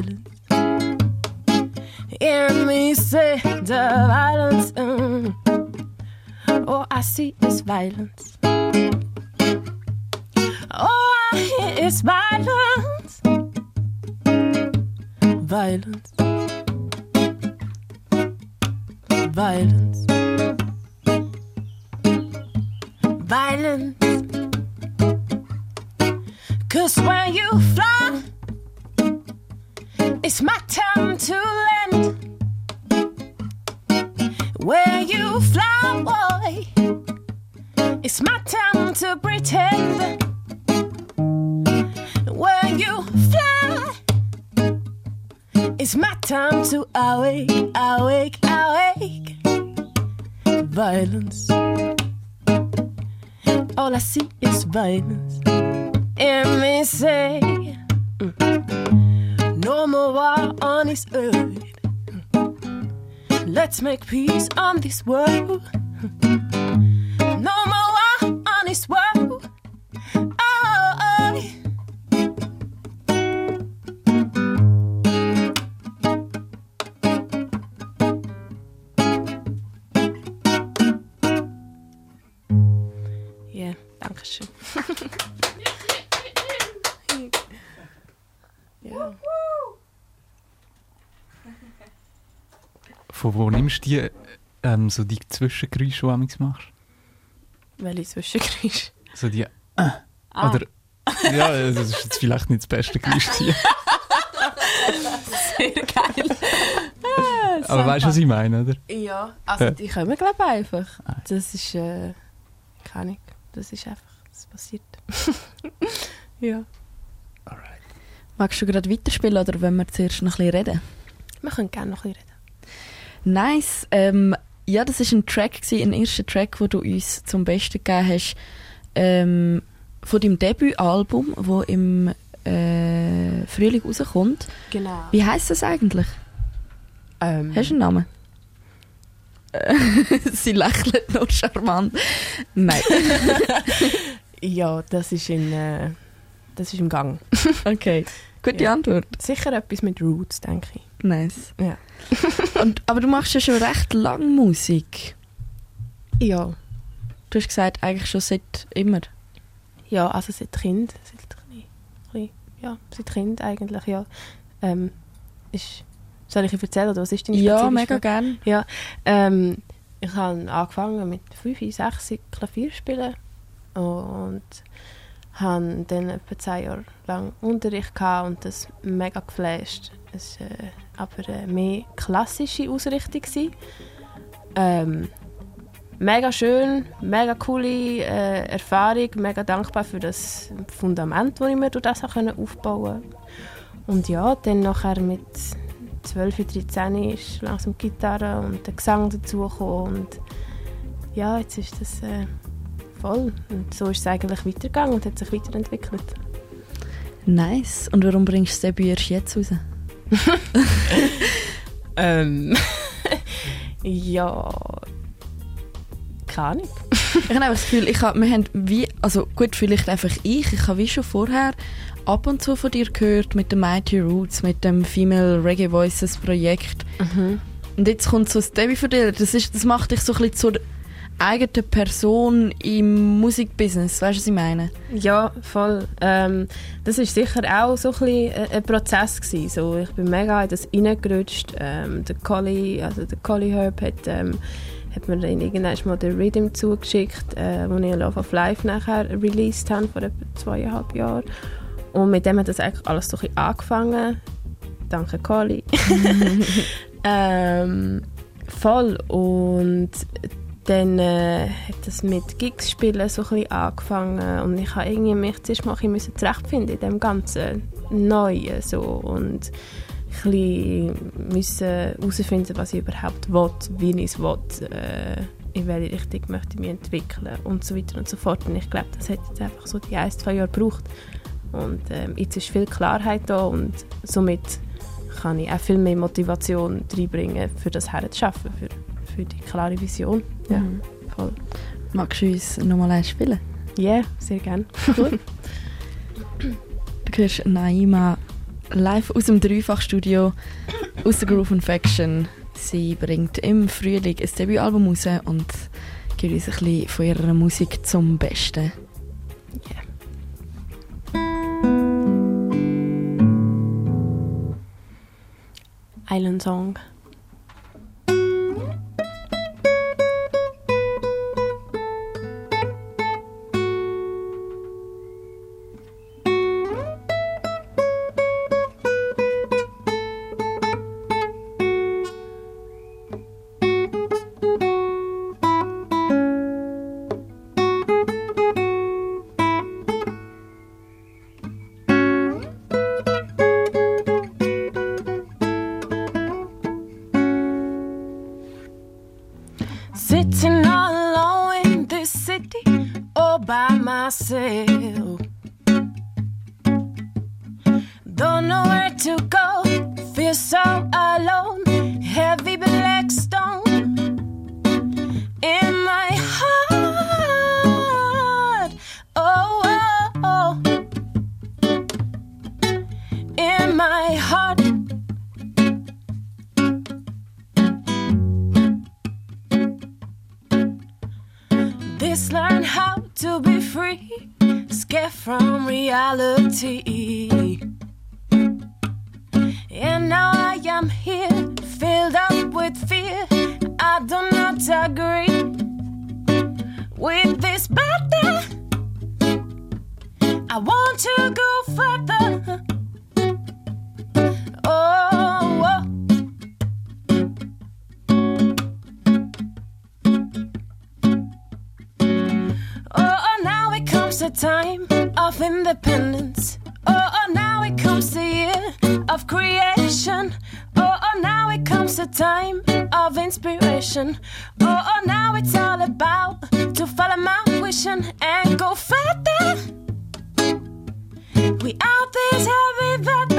Violence. Hear me say the violence. mm. Oh, I see is violence. Oh, I hear is violence. Violence. Violence. Violence. Cause when you to awake, awake, awake. Violence. All I see is violence. And me say, mm, no more war on this earth. Let's make peace on this world. No more war on this world. Du die, ähm, so die Zwischengeräusche, die du machst? Welche Zwischengeräusche? So die äh, Ah. Oder ja, das ist jetzt vielleicht nicht das beste Geräusch hier. Sehr geil. Ah, Aber weißt du, was ich meine, oder? Ja, also Ja. die kommen glaube ich einfach. Das ist, äh, keine Ahnung, das ist einfach, das passiert. ja. Magst du gerade weiterspielen oder wollen wir zuerst noch ein bisschen reden? Wir können gerne noch ein bisschen reden. Nice. Ähm, ja, das war ein Track, gewesen, ein erster Track, den du uns zum Besten gegeben hast, ähm, von deinem Debütalbum, wo im äh, Frühling rauskommt. Genau. Wie heißt das eigentlich? Ähm, Hast du einen Namen? Äh, Sie lächelt noch charmant. Nein. ja, das ist in, äh, das ist im Gang. okay, gute Ja. Antwort. Sicher etwas mit Roots, denke ich. Nice. Ja. Und, aber du machst ja schon recht lange Musik. Ja. Du hast gesagt, eigentlich schon seit immer. Ja, also seit Kind. Seit, klein- ja, seit Kind eigentlich, ja. Ähm, ist, soll ich dir erzählen, oder was ist deine Ja, mega Frage? gern. Ja, ähm, ich habe angefangen mit 5, 6 Klavier spielen und habe dann etwa 10 Jahre lang Unterricht gehabt und das mega geflasht. Es war äh, aber eine mehr klassische Ausrichtung. Ähm, mega schön, mega coole äh, Erfahrung, mega dankbar für das Fundament, das ich mir durch das aufbauen konnte. Und ja, dann nachher mit 12, 13 ist langsam die Gitarre und der Gesang dazugekommen und ja, jetzt ist das äh, voll. Und so ist es eigentlich weitergegangen und hat sich weiterentwickelt. Nice. Und warum bringst du das Debüt erst jetzt raus? ähm, ja, keine Ahnung. ich habe einfach das Gefühl, ich hab, wir haben wie, also gut, vielleicht einfach ich, ich habe wie schon vorher ab und zu von dir gehört mit den Mighty Roots, mit dem Female Reggae Voices Projekt. Und jetzt kommt so das Debüt von dir, das, ist, das macht dich so ein bisschen zur eigenen Person im Musikbusiness, weißt du, was ich meine? Ja, voll. Ähm, das war sicher auch so ein, bisschen ein- Prozess. Gewesen. So, ich bin mega in das reingerutscht. Ähm, der Collie, also der Collie Herb hat, ähm, hat mir dann irgendwann mal den Rhythm zugeschickt, äh, den ich Love of Life nachher released habe, vor etwa zweieinhalb Jahren. Und mit dem hat das eigentlich alles so ein bisschen angefangen. Danke, Collie. ähm, voll. Und dann äh, hat das mit Gigs spielen so ein bisschen angefangen und ich habe irgendwie mich zuerst mal ein bisschen zurechtfinden in dem ganzen Neuen so und ein bisschen müssen herausfinden, was ich überhaupt will, wie ich es will, äh, in welche Richtung möchte ich mich entwickeln und so weiter und so fort. Und ich glaube, das hat jetzt einfach so die ein, zwei Jahre gebraucht. Und ähm, jetzt ist viel Klarheit da und somit kann ich auch viel mehr Motivation reinbringen, für das herzuarbeiten, für, für die klare Vision. Ja, Mhm. voll. Magst du uns nochmal eins spielen? Ja, sehr gerne. Gut. Du hörst Naima live aus dem Dreifachstudio, aus der Groove Infection. Sie bringt im Frühling ein Debütalbum raus und gibt uns ein bisschen von ihrer Musik zum Besten. Island Song. Go. We out this heavy weather.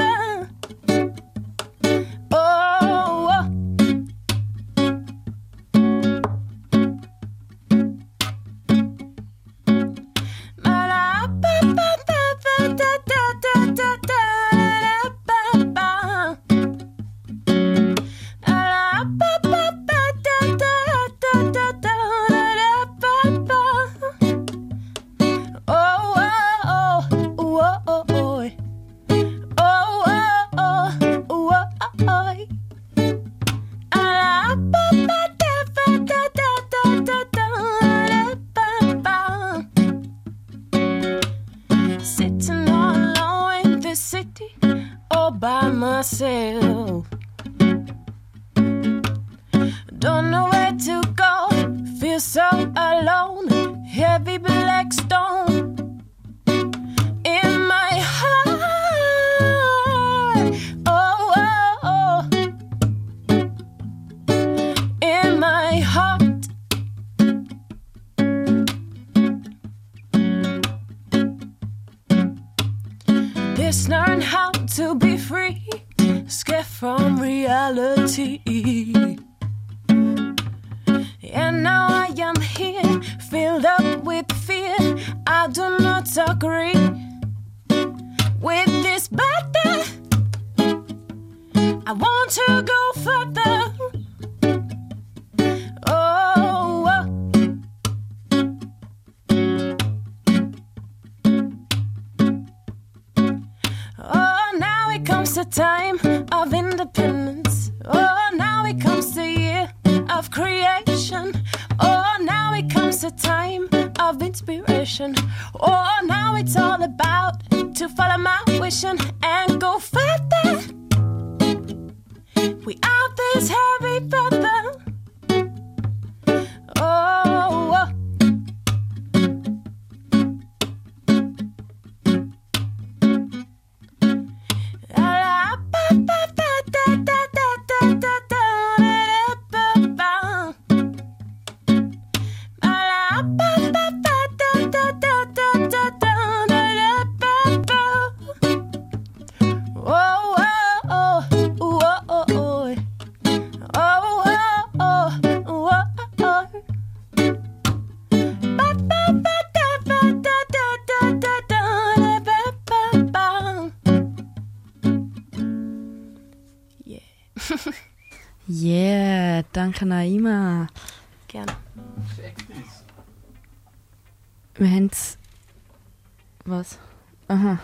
Haben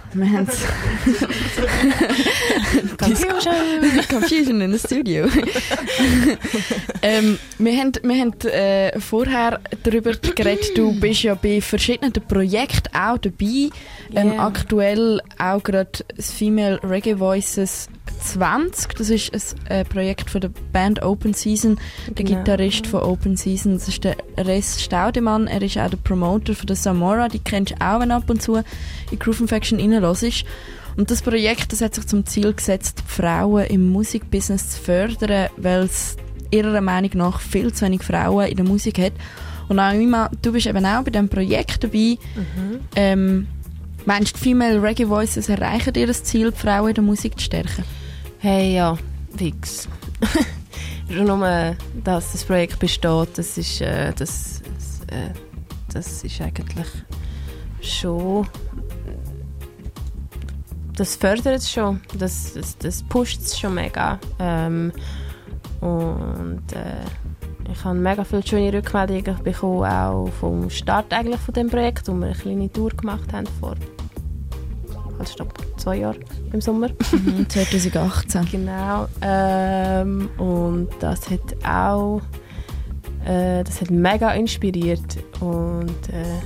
es. Confusion. Confusion in the studio. ähm, wir haben, wir haben äh, vorher darüber geredet, du bist ja bei verschiedenen Projekten auch dabei. Ähm, Yeah. aktuell auch gerade das Female Reggae Voices 20. Das ist ein äh, Projekt von der Band Open Season. Der Genau. Gitarrist von Open Season, das ist der Res Staudemann. Er ist auch der Promoter von der Samora. Die kennst du auch, wenn ab und zu in Groove Infection reinhörst. Und das Projekt das hat sich zum Ziel gesetzt, Frauen im Musikbusiness zu fördern, weil es ihrer Meinung nach viel zu wenig Frauen in der Musik hat. Und auch immer, du bist eben auch bei diesem Projekt dabei. Mhm. Ähm, meinst du, Female Reggae Voices erreichen ihr das Ziel, die Frauen in der Musik zu stärken? Hey, ja, fix. Schon nur, dass das Projekt besteht, das ist, äh, das, das, äh, das ist eigentlich schon. Das fördert es schon, das, das, das pusht es schon mega. Ähm, und äh, ich habe mega viele schöne Rückmeldungen bekommen, auch vom Start eigentlich von dem Projekt, wo wir eine kleine Tour gemacht haben vor halt stopp, zwei Jahren im Sommer. Mhm, 2018. Genau. Ähm, und das hat auch äh, das hat mega inspiriert und äh,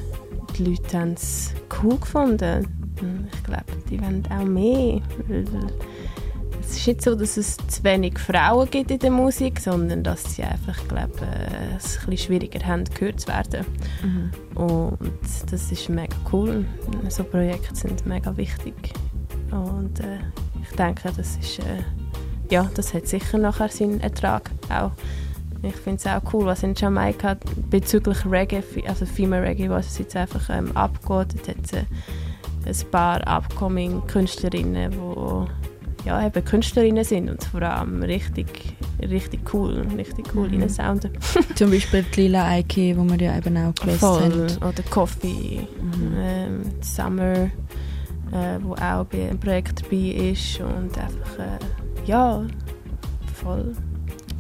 die Leute haben es cool gefunden. Und Ich glaube, die wollen auch mehr. Es ist nicht so, dass es zu wenig Frauen gibt in der Musik, sondern dass sie einfach, glaube äh, es ein bisschen schwieriger haben, gehört zu werden. Mhm. Und das ist mega cool. So Projekte sind mega wichtig. Und äh, ich denke, das ist, äh, ja, das hat sicher nachher seinen Ertrag auch. Ich finde es auch cool, was in Jamaika bezüglich Reggae, also Female Reggae, was es jetzt einfach ähm, abgeht. Dort hat es äh, ein paar upcoming Künstlerinnen, die ja, eben Künstlerinnen sind und vor allem richtig, richtig cool, richtig cool Mhm. mhm. sounden. Zum Beispiel die Lila Eike, wo wir ja eben auch gelesen haben. Oder Coffee, ähm, Summer, äh, wo auch bei einem Projekt dabei ist und einfach, äh, ja, voll,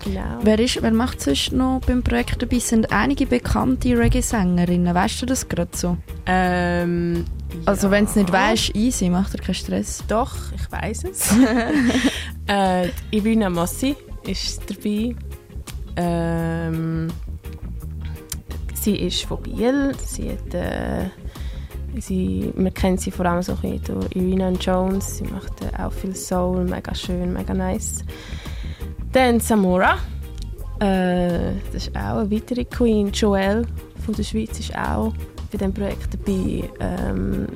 genau. Wer, ist, wer macht sonst noch beim Projekt dabei? Es sind einige bekannte Reggae-Sängerinnen. Weißt du das gerade so? Ähm, also wenn du es nicht ja. weißt, easy, macht dir keinen Stress. Doch, ich weiß es. äh, die Irina Mossi ist dabei. Ähm, sie ist von Biel. Sie hat, äh, sie, man kennt sie vor allem so ein bisschen durch Irina Jones. Sie macht äh, auch viel Soul, mega schön, mega nice. Dann Samora. Äh, das ist auch eine weitere Queen. Joelle von der Schweiz ist auch bei diesem Projekt dabei. Ähm,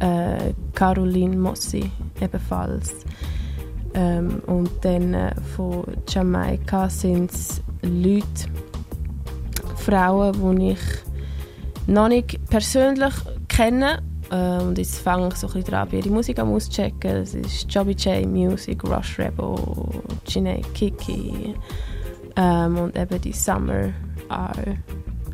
äh, Caroline Mossi ebenfalls. Ähm, und dann äh, von Jamaika sind es Leute, Frauen, die ich noch nicht persönlich kenne. Äh, und jetzt fange ich so ein bisschen dran, ihre Musik am auszuchecken. Das ist Joby J Music, Rush Rebel, Janae Kiki ähm, und eben die Summer R.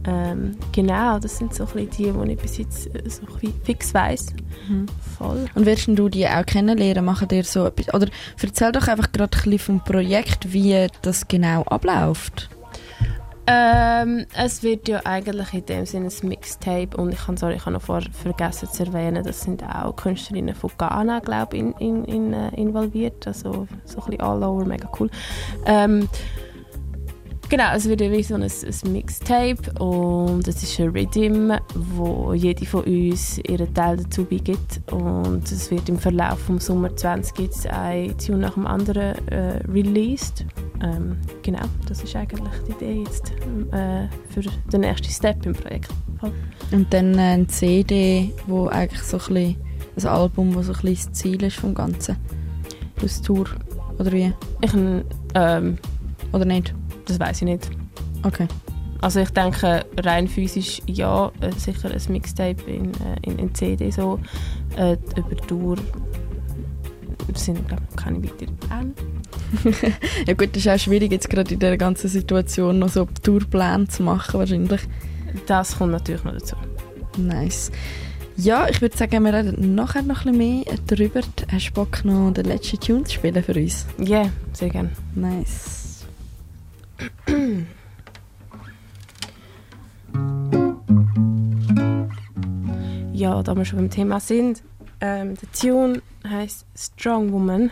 Ähm, genau, das sind so ein bisschen die, die ich bis jetzt äh, so ein fix weiss. Mhm. Voll. Und wirst du die auch kennenlernen? Machen dir so etwas? Oder erzähl doch einfach gerade ein bisschen vom Projekt, wie das genau abläuft. Ähm, es wird ja eigentlich in dem Sinne ein Mixtape und ich habe sorry, ich habe noch vor, vergessen zu erwähnen, das sind auch Künstlerinnen von Ghana, glaube ich, in, in, in, äh, involviert, also so ein bisschen all over, mega cool. Ähm, genau, es wird ja wie so ein, ein Mixtape und es ist ein Rhythm, wo jede von uns ihren Teil dazu beigibt und es wird im Verlauf vom Sommer 20 jetzt ein Tune nach dem anderen äh, released. Ähm, genau, das ist eigentlich die Idee jetzt äh, für den nächsten Step im Projekt. Und dann äh, eine CD, wo eigentlich so ein bisschen, ein Album, das so ein bisschen das Ziel ist vom Ganzen. Aus Tour, oder wie? Ich, ähm, oder nicht? Das weiß ich nicht. Okay. Also ich denke, rein physisch ja, äh, sicher ein Mixtape in, äh, in, in CD so. Äh, über Tour sind glaube ich keine weiteren Pläne. ja gut, das ist auch schwierig jetzt gerade in dieser ganzen Situation noch so Tourpläne zu machen wahrscheinlich. Das kommt natürlich noch dazu. Nice. Ja, ich würde sagen, wir reden nachher noch ein bisschen mehr darüber. Hast du Bock noch den letzten Tune zu spielen für uns? Ja, yeah, sehr gerne. Nice. ja, da wir schon beim Thema sind, ähm, der Tune heißt Strong Woman.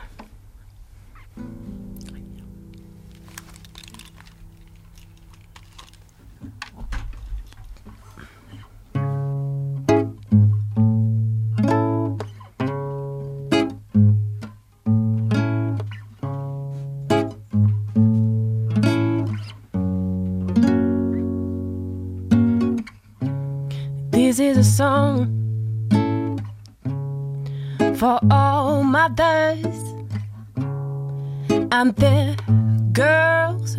Song for all mothers and their girls,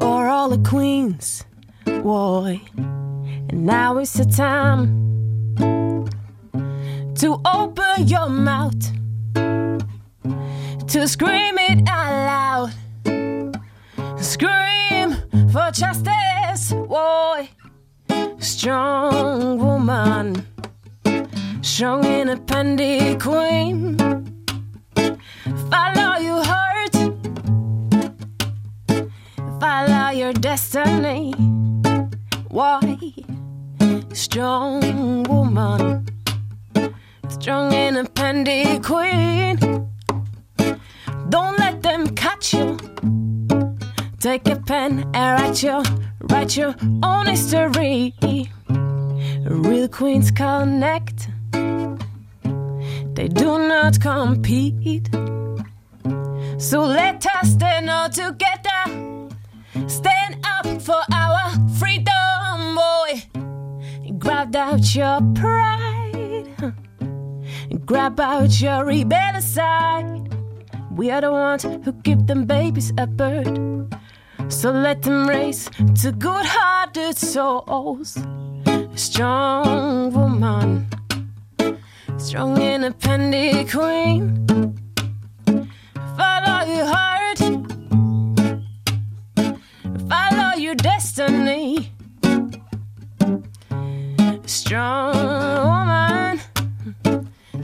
for all the queens boy. And now is the time to open your mouth, to scream it out loud. Scream for justice, boy. Strong woman, strong independent queen. Follow your heart, follow your destiny. Why? Strong woman, strong independent queen. Don't let them catch you. Take a pen and write your, write your own history. Real queens connect. They do not compete. So let us stand all together. Stand up for our freedom, boy. Grab out your pride. Grab out your rebellious side. We are the ones who give them babies a bird. So let them race to good hearted souls. Strong woman, strong independent queen. Follow your heart, follow your destiny. Strong woman,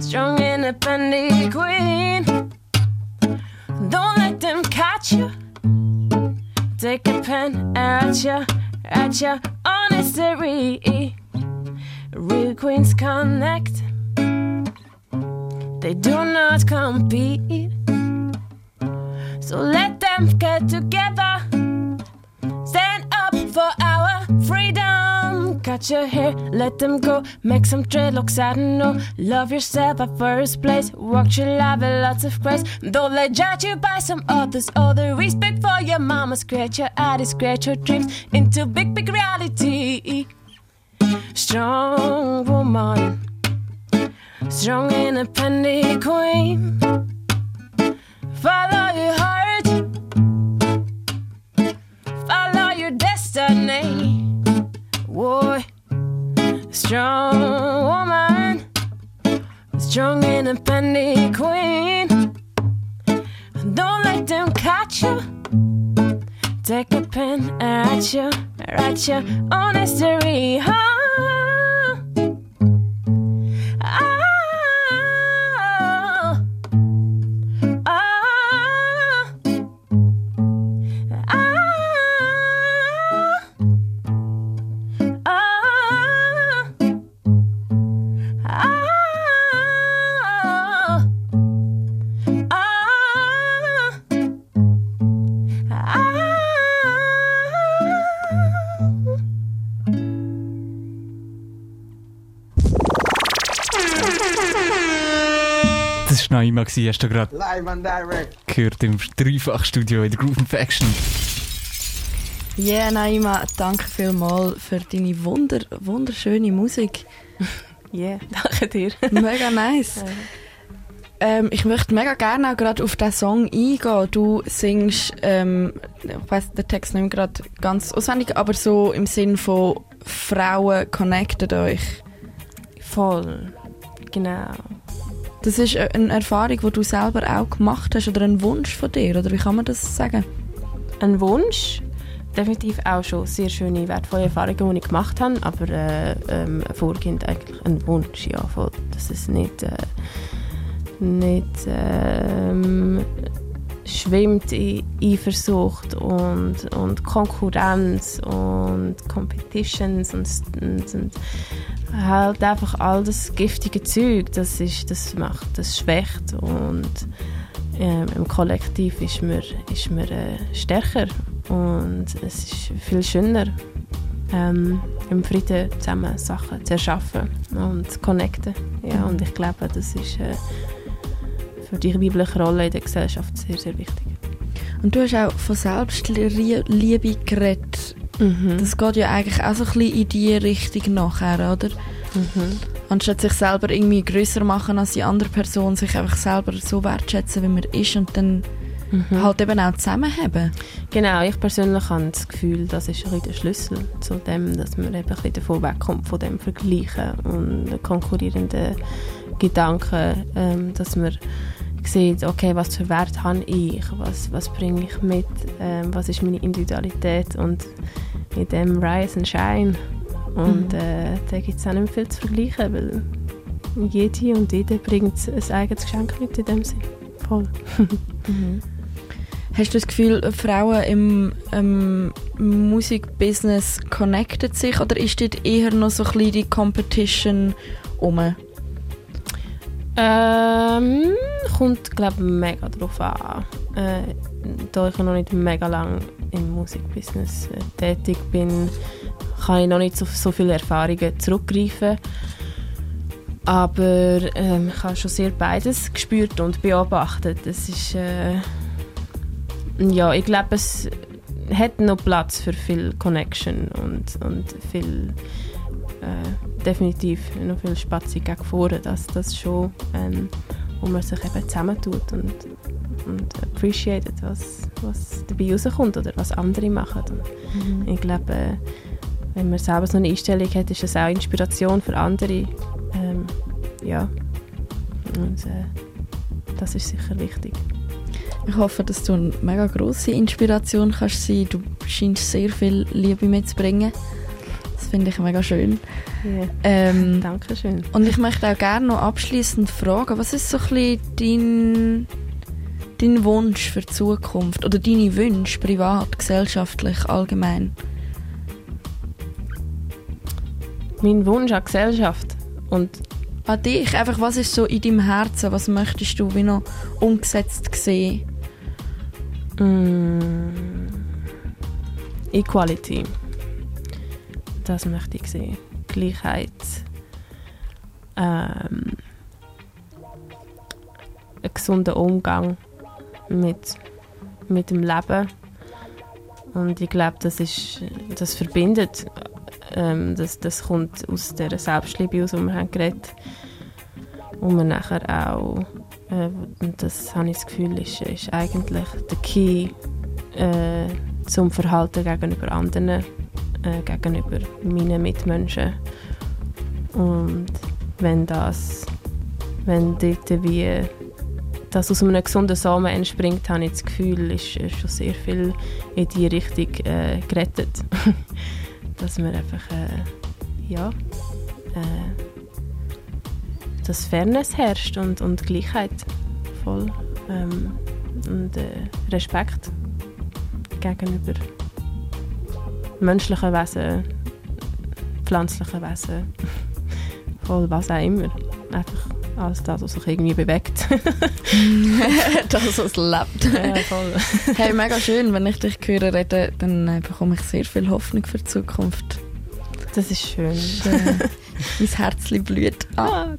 strong independent queen. Don't let them catch you. Take a pen write your, write your history. Real queens connect. They do not compete. So let them get together. Stand up for our freedom. Cut your hair, let them go. Make some dreadlocks, I don't know. Love yourself at first place. Walk your life with lots of grace. Don't let judge you by some others. All the respect for your mama. Scratch your eyes, scratch your dreams into big, big reality. Strong woman, strong independent queen. Follow your heart, Boy, strong woman, strong independent queen. Don't let them catch you. Take a pen and write your, write your own history. Ah, War Naima, gewesen, hast du gerade Live and direct. gehört im Dreifachstudio in der Groove Faction. Yeah, Naima, danke vielmals für deine wunder, wunderschöne Musik. Yeah, danke dir. Mega nice. Ähm, ich möchte mega gerne auch gerade auf diesen Song eingehen. Du singst, ähm, ich weiss den Text nicht mehr gerade ganz auswendig, aber so im Sinn von Frauen connecten euch. Voll, genau. Das ist eine Erfahrung, die du selber auch gemacht hast oder ein Wunsch von dir, oder wie kann man das sagen? Ein Wunsch? Definitiv auch schon sehr schöne, wertvolle Erfahrungen, die ich gemacht habe, aber äh, ähm, vorgehend eigentlich ein Wunsch, ja, dass es nicht, äh, nicht ähm, schwimmt in Eifersucht und, und Konkurrenz und Competitions und, und, und halt einfach all das giftige Zeug, das, ist, das macht, das schwächt und ähm, im Kollektiv ist man, ist man äh, stärker und es ist viel schöner, ähm, im Frieden zusammen Sachen zu erschaffen und zu connecten. Ja, und ich glaube, das ist äh, für die weibliche Rolle in der Gesellschaft sehr, sehr wichtig. Und du hast auch von Selbstliebe geredet. Das geht ja eigentlich auch so ein bisschen in die Richtung nachher, oder? Anstatt sich selber irgendwie größer machen als die andere Person, sich einfach selber so wertschätzen, wie man ist und dann halt eben auch zusammenhaben. Genau, ich persönlich habe das Gefühl, das ist ein bisschen der Schlüssel zu dem, dass man eben ein bisschen davon wegkommt, von dem Vergleichen und den konkurrierenden Gedanken, ähm, dass man sieht, okay, was für Wert habe ich, was, was bringe ich mit, ähm, was ist meine Individualität und in dem Rise and Shine. Und Mhm. äh, da gibt es auch nicht mehr viel zu vergleichen, weil jede und jeder bringt ein eigenes Geschenk mit in dem Sinn. Voll. Hast du das Gefühl, Frauen im ähm, Musikbusiness connecten sich oder ist dort eher noch so ein bisschen die Competition um? Ähm, kommt, glaube mega drauf an. Äh, da ich noch nicht mega lang im Musikbusiness äh, tätig bin, kann ich noch nicht so, so viele Erfahrungen zurückgreifen. Aber ähm, ich habe schon sehr beides gespürt und beobachtet. Es ist, äh, ja, ich glaube, es hat noch Platz für viel Connection und, und viel äh, definitiv noch viel Spatzig gegen vorne, das, das schon, ähm, wo man sich eben zusammentut und, und appreciated, was, was dabei rauskommt oder was andere machen. Und Mhm. Ich glaube, äh, wenn man selber so eine Einstellung hat, ist das auch Inspiration für andere. Ähm, ja, und äh, das ist sicher wichtig. Ich hoffe, dass du eine mega grosse Inspiration kannst sein. Du scheinst sehr viel Liebe mitzubringen. Finde ich mega schön. Ja. Ähm, Dankeschön. Und ich möchte auch gerne noch abschließend fragen, was ist so ein bisschen dein, dein Wunsch für die Zukunft oder deine Wünsche privat, gesellschaftlich, allgemein? Mein Wunsch an die Gesellschaft und an dich, einfach was ist so in deinem Herzen, was möchtest du wie noch umgesetzt sehen? Mm. Equality. Das möchte ich sehen. Gleichheit. Ähm, ein gesunder Umgang mit, mit dem Leben. Und ich glaube, das, ist, das verbindet. Ähm, das, das kommt aus dieser Selbstliebe aus, die wir haben geredet Und man nachher auch, äh, und das habe ich das Gefühl, ist, ist eigentlich der Key äh, zum Verhalten gegenüber anderen, äh, gegenüber meinen Mitmenschen. Und wenn das, wenn dort wie das aus einem gesunden Samen entspringt, habe ich das Gefühl, ist äh, schon sehr viel in die Richtung äh, gerettet. Dass man einfach, äh, ja, äh, dass Fairness herrscht und, und Gleichheit voll ähm, und äh, Respekt gegenüber menschlichen Wesen, pflanzlichen Wesen, voll was auch immer. Einfach alles das, was sich irgendwie bewegt. das, was lebt. Ja, voll. hey, mega schön, wenn ich dich höre reden, dann äh, bekomme ich sehr viel Hoffnung für die Zukunft. Das ist schön. mein Herzchen blüht an.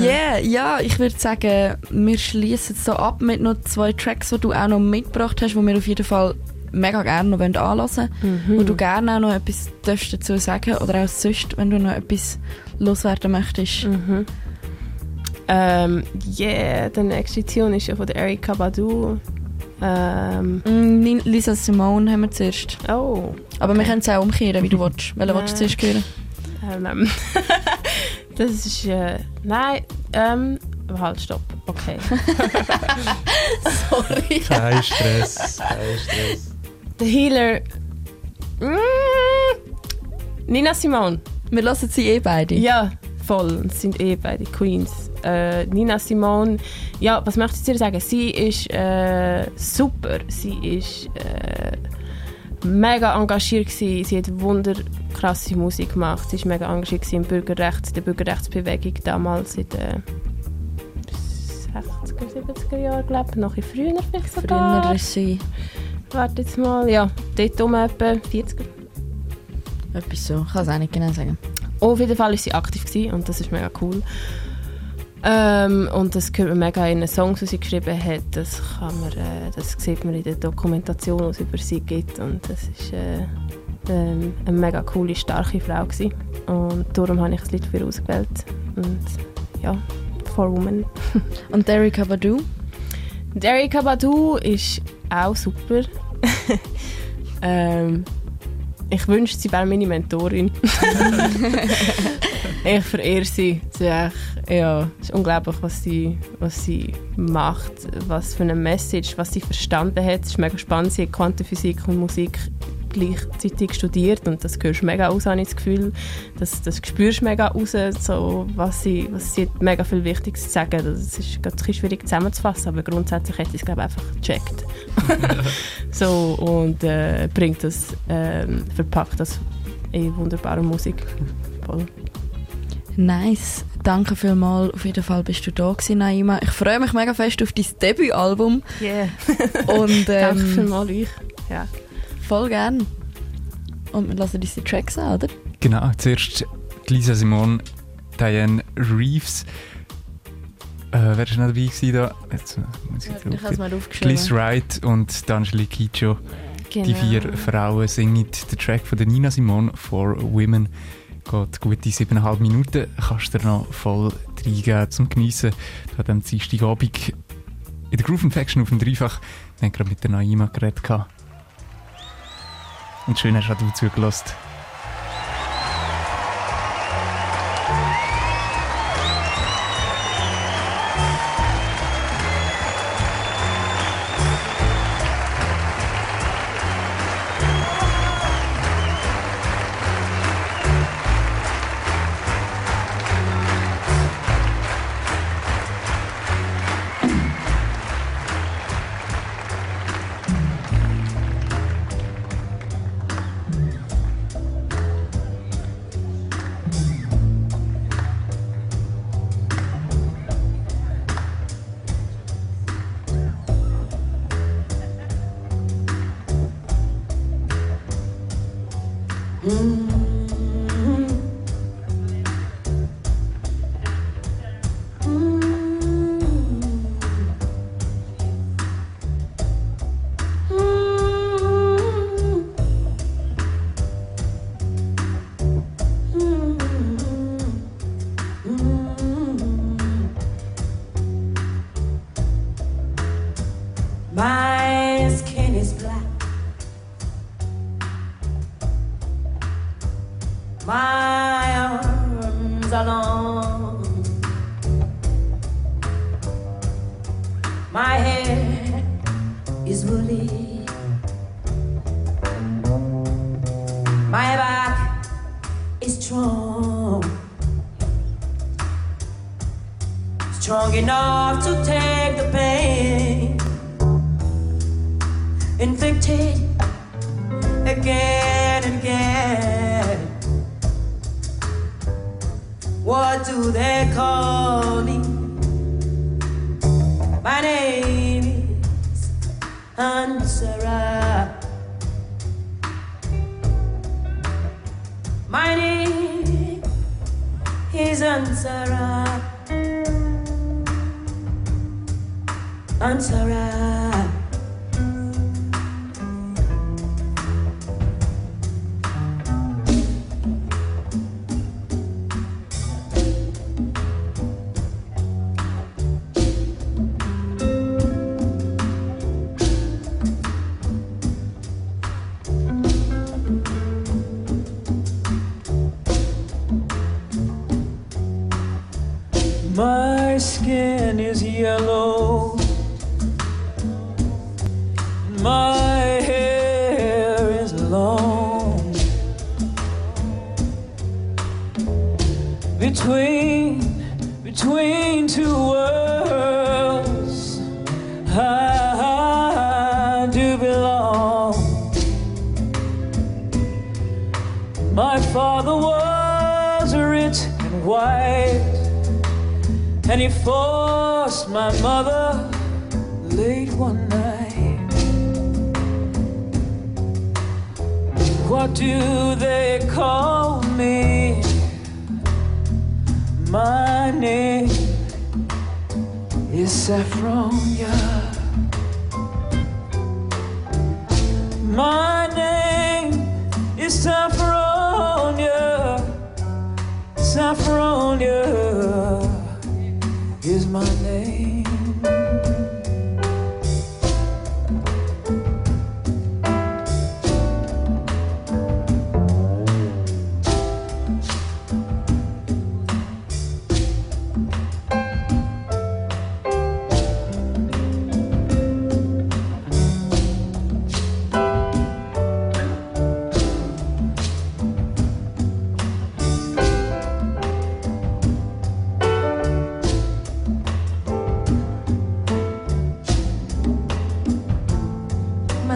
Yeah, ja, ich würde sagen, wir schließen so ab mit noch zwei Tracks, die du auch noch mitgebracht hast, die wir auf jeden Fall mega gerne noch anhören wollen. Mhm. Wo du gerne auch noch etwas darfst dazu sagen oder auch sonst, wenn du noch etwas loswerden möchtest. Mhm. Ähm, yeah, der nächste Tune ist ja von der Erika Badu. Ähm, Mm, Lisa Simone haben wir zuerst. Oh. Aber wir können es auch umkehren, wie du willst. Welchen willst du zuerst hören? Ähm, das ist. Äh, nein, ähm. Halt, stopp. Okay. Sorry. Kein Stress, kein Stress. Der Healer. Mm, Nina Simone. Wir lassen sie eh beide. Ja, voll. Es sind eh beide Queens. Äh, Nina Simone. Ja, was möchte ich dir sagen? Sie ist äh, super. Sie ist äh, mega engagiert gewesen. Sie hat wunderkrasse Musik gemacht. Sie war mega engagiert im Bürgerrecht, der Bürgerrechtsbewegung damals in den 60er, 70er Jahren, glaube ich. Noch bisschen früher vielleicht sogar. Früher ist sie Warte jetzt mal. Ja, dort um etwa 40er. etwas so. Ich kann es auch nicht genau sagen. Auf jeden Fall war sie aktiv gewesen, und das ist mega cool. Ähm, und das hört man mega in den Songs, die sie geschrieben hat. Das, kann man, äh, das sieht man in der Dokumentation, die es über sie gibt. Und das ist äh, ähm, eine mega coole, starke Frau gewesen. Und darum habe ich das Lied für ausgewählt. Und ja, For Women. Und Erika Badu? Und Erika Badu ist auch super. ähm, ich wünschte, sie wäre meine Mentorin. ich verehre sie. sie echt, ja, es ist unglaublich, was sie, was sie macht, was für eine Message, was sie verstanden hat. Es ist mega spannend. Sie hat Quantenphysik und Musik gleichzeitig studiert und das hörst mega aus, habe ich das Gefühl. Das, das spürst mega raus, so, was, sie, was sie mega viel Wichtiges zu sagen. Das ist gerade ein bisschen schwierig zusammenzufassen, aber grundsätzlich hat sie es glaube ich, einfach gecheckt. so, und äh, bringt das, ähm, verpackt das in wunderbare Musik. Voll. Nice. Danke vielmals. Auf jeden Fall bist du da gewesen, Naima. Ich freue mich mega fest auf dein Debütalbum. Yeah. Und, ähm, Danke vielmals euch. Ja. Voll gern. Und wir lassen diese Tracks an, oder? Genau, zuerst die Lisa Simon, Diane Reeves. Äh, wer war noch dabei gewesen da? Jetzt, äh, muss ich Ja, ich hab's mal aufgeschrieben. Gliss Wright und D'Angeli Kicho. Die Genau. vier Frauen singen den Track von der Nina Simon «For Women». Geht gute siebeneinhalb Minuten. Kannst du dir noch voll reingeben zum Geniessen. Da am Dienstagabend in der Groove Infection auf dem Dreifach. Wir haben gerade mit der Naima geredet. gehabt. Und schön hast auch du zugelassen.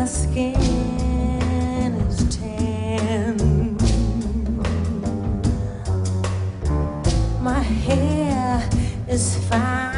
my skin is tan. My hair is fine.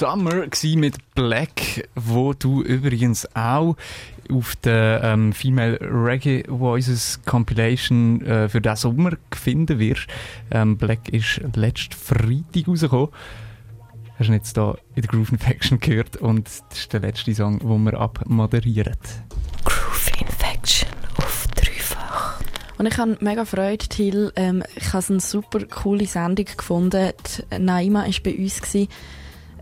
Summer gsi mit Black, wo du übrigens auch auf der ähm, Female Reggae Voices Compilation äh, für diesen Sommer finden wirst. Ähm, Black ist letzten Freitag rausgekommen. Hast du jetzt hier in der Groove Infection gehört und das ist der letzte Song, den wir abmoderieren. Groove Infection auf dreifach. Und ich habe mega Freude, Till. Ähm, ich habe eine super coole Sendung gefunden. Die Naima war bei uns. Gewesen.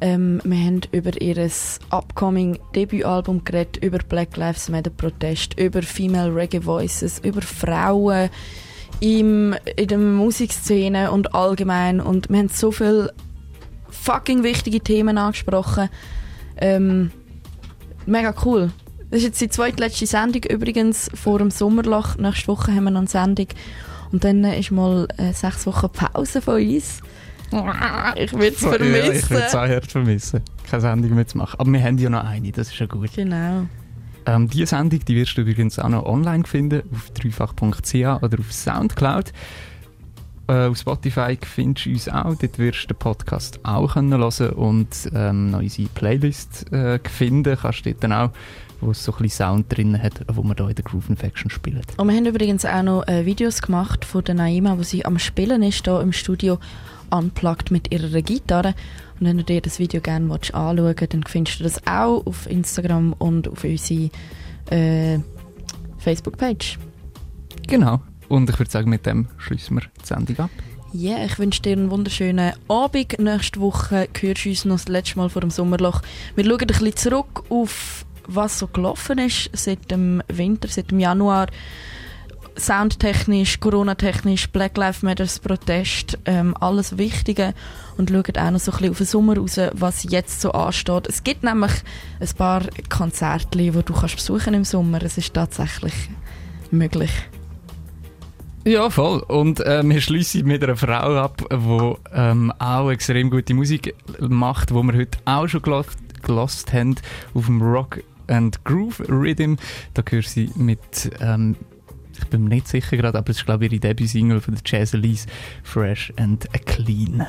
Ähm, wir haben über ihr upcoming Debütalbum geredet, über Black Lives Matter Protest, über Female Reggae Voices, über Frauen im, in der Musikszene und allgemein. Und wir haben so viele fucking wichtige Themen angesprochen. Ähm, mega cool. Das ist jetzt die zweitletzte Sendung übrigens vor dem Sommerloch. Nächste Woche haben wir noch eine Sendung. Und dann ist mal äh, sechs Wochen Pause von uns. Ich würde es Ja, ich vermissen. würde es auch hart vermissen, keine Sendung mehr zu machen. Aber wir haben ja noch eine, das ist ja gut. genau. Ähm, diese Sendung die wirst du übrigens auch noch online finden, auf dreifach.ch oder auf Soundcloud. Äh, auf Spotify findest du uns auch, dort wirst du den Podcast auch können hören und ähm, noch unsere Playlist äh, finden. Kannst du dort dann auch, wo es so ein bisschen Sound drin hat, wo wir hier in der Groove Infection spielen. Und wir haben übrigens auch noch äh, Videos gemacht von der Naima, wo sie am Spielen ist, hier im Studio, unplugged mit ihrer Gitarre. Und wenn du dir das Video gerne anschauen willst, dann findest du das auch auf Instagram und auf unserer äh, Facebook-Page. Genau. Und ich würde sagen, mit dem schließen wir die Sendung ab. Ja, yeah, ich wünsche dir einen wunderschönen Abend. Nächste Woche hörst du uns noch das letzte Mal vor dem Sommerloch. Wir schauen ein bisschen zurück auf, was so gelaufen ist seit dem Winter, seit dem Januar. Soundtechnisch, Corona-technisch, Black Lives Matter, Protest, ähm, alles Wichtige. Und schauen auch noch so ein bisschen auf den Sommer raus, was jetzt so ansteht. Es gibt nämlich ein paar Konzerte, die du kannst besuchen im Sommer. Es ist tatsächlich möglich. Ja, voll. Und äh, wir schließen mit einer Frau ab, die ähm, auch extrem gute Musik macht, die wir heute auch schon gelost haben auf dem Rock and Groove Rhythm. Da gehört sie mit, ähm, ich bin mir nicht sicher gerade, aber es ist glaube ich ihre Debüt-Single von der Jazz Elise, Fresh and Clean.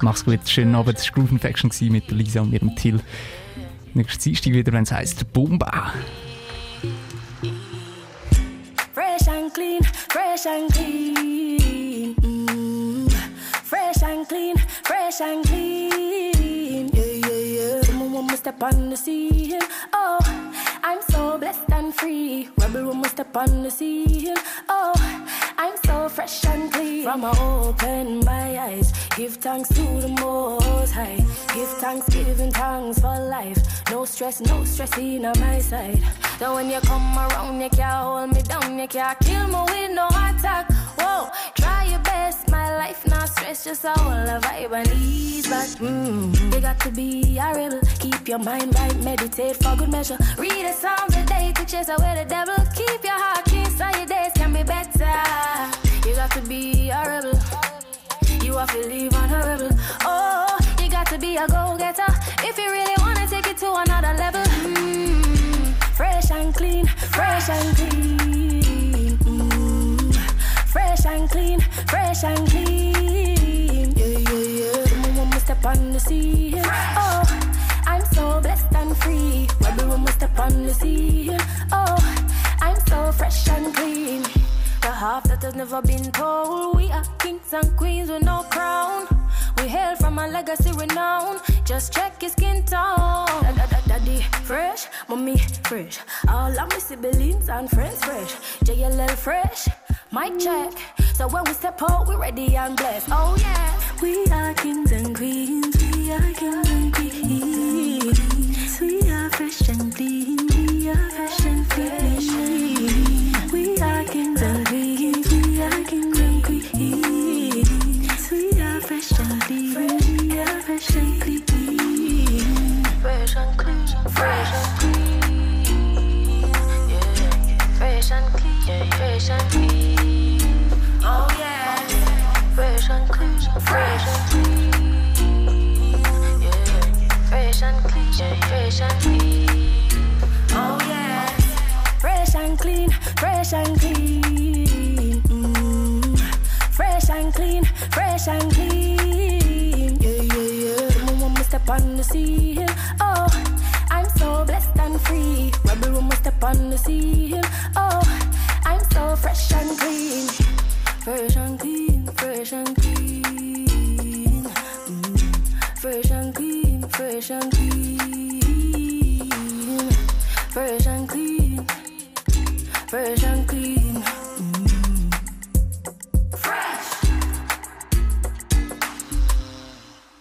Mach's gut, schönen Abend. Das war Groove Infection mit Lisa und ihrem Till. Nächstes Dienstag wieder, wenn es heisst Bomba. Fresh and clean, fresh and clean. Mm. Fresh and clean, fresh and clean. Yeah. Step on the scene. Oh, I'm so blessed and free. Rebel want me step on the scene. Oh, I'm so fresh and clean. From I open my eyes, give thanks to the Most High. Give thanks, giving thanks for life. No stress, no stress in on my side. So when you come around, you can't hold me down, you can't kill me with no attack. Whoa, try your best, my life not stress, just a whole vibe and ease back. Mm, you got to be a rebel, keep your mind right, meditate for good measure. Read the Psalms a day to chase away the devil. Keep your heart clean so your days can be better. You got to be a rebel. You have to live on a rebel. Oh, you got to be a go-getter if you really wanna take it to another level. Mm, fresh and clean, fresh and clean. Mm, fresh and clean, fresh and clean. Yeah, yeah, yeah. Me step on the scene. Oh, I'm so blessed and free. When we step on the scene. Oh, I'm so fresh and clean. The half that has never been told. We are kings and queens with no crown. We hail from a legacy renown. Just check your skin tone. Da, da, da, daddy fresh, mommy fresh. All of my siblings and friends fresh. JLL fresh, mic check. So when we step out, we ready and blessed. Oh yeah, we are kings and queens. We are kings and queens. We are fresh and clean fresh and clean, yeah, fresh and clean. Oh yeah. Fresh and clean. Fresh and clean. Yeah. Fresh and clean. Fresh and clean. Yeah. Yeah, yeah, yeah. Someone want me step on the scene. Oh, I'm so blessed and free. Rebel woman step on the scene. Oh, I'm so fresh and clean. Fresh and clean, fresh and clean. Mm. Fresh and clean, fresh and clean fresh and clean, fresh and clean.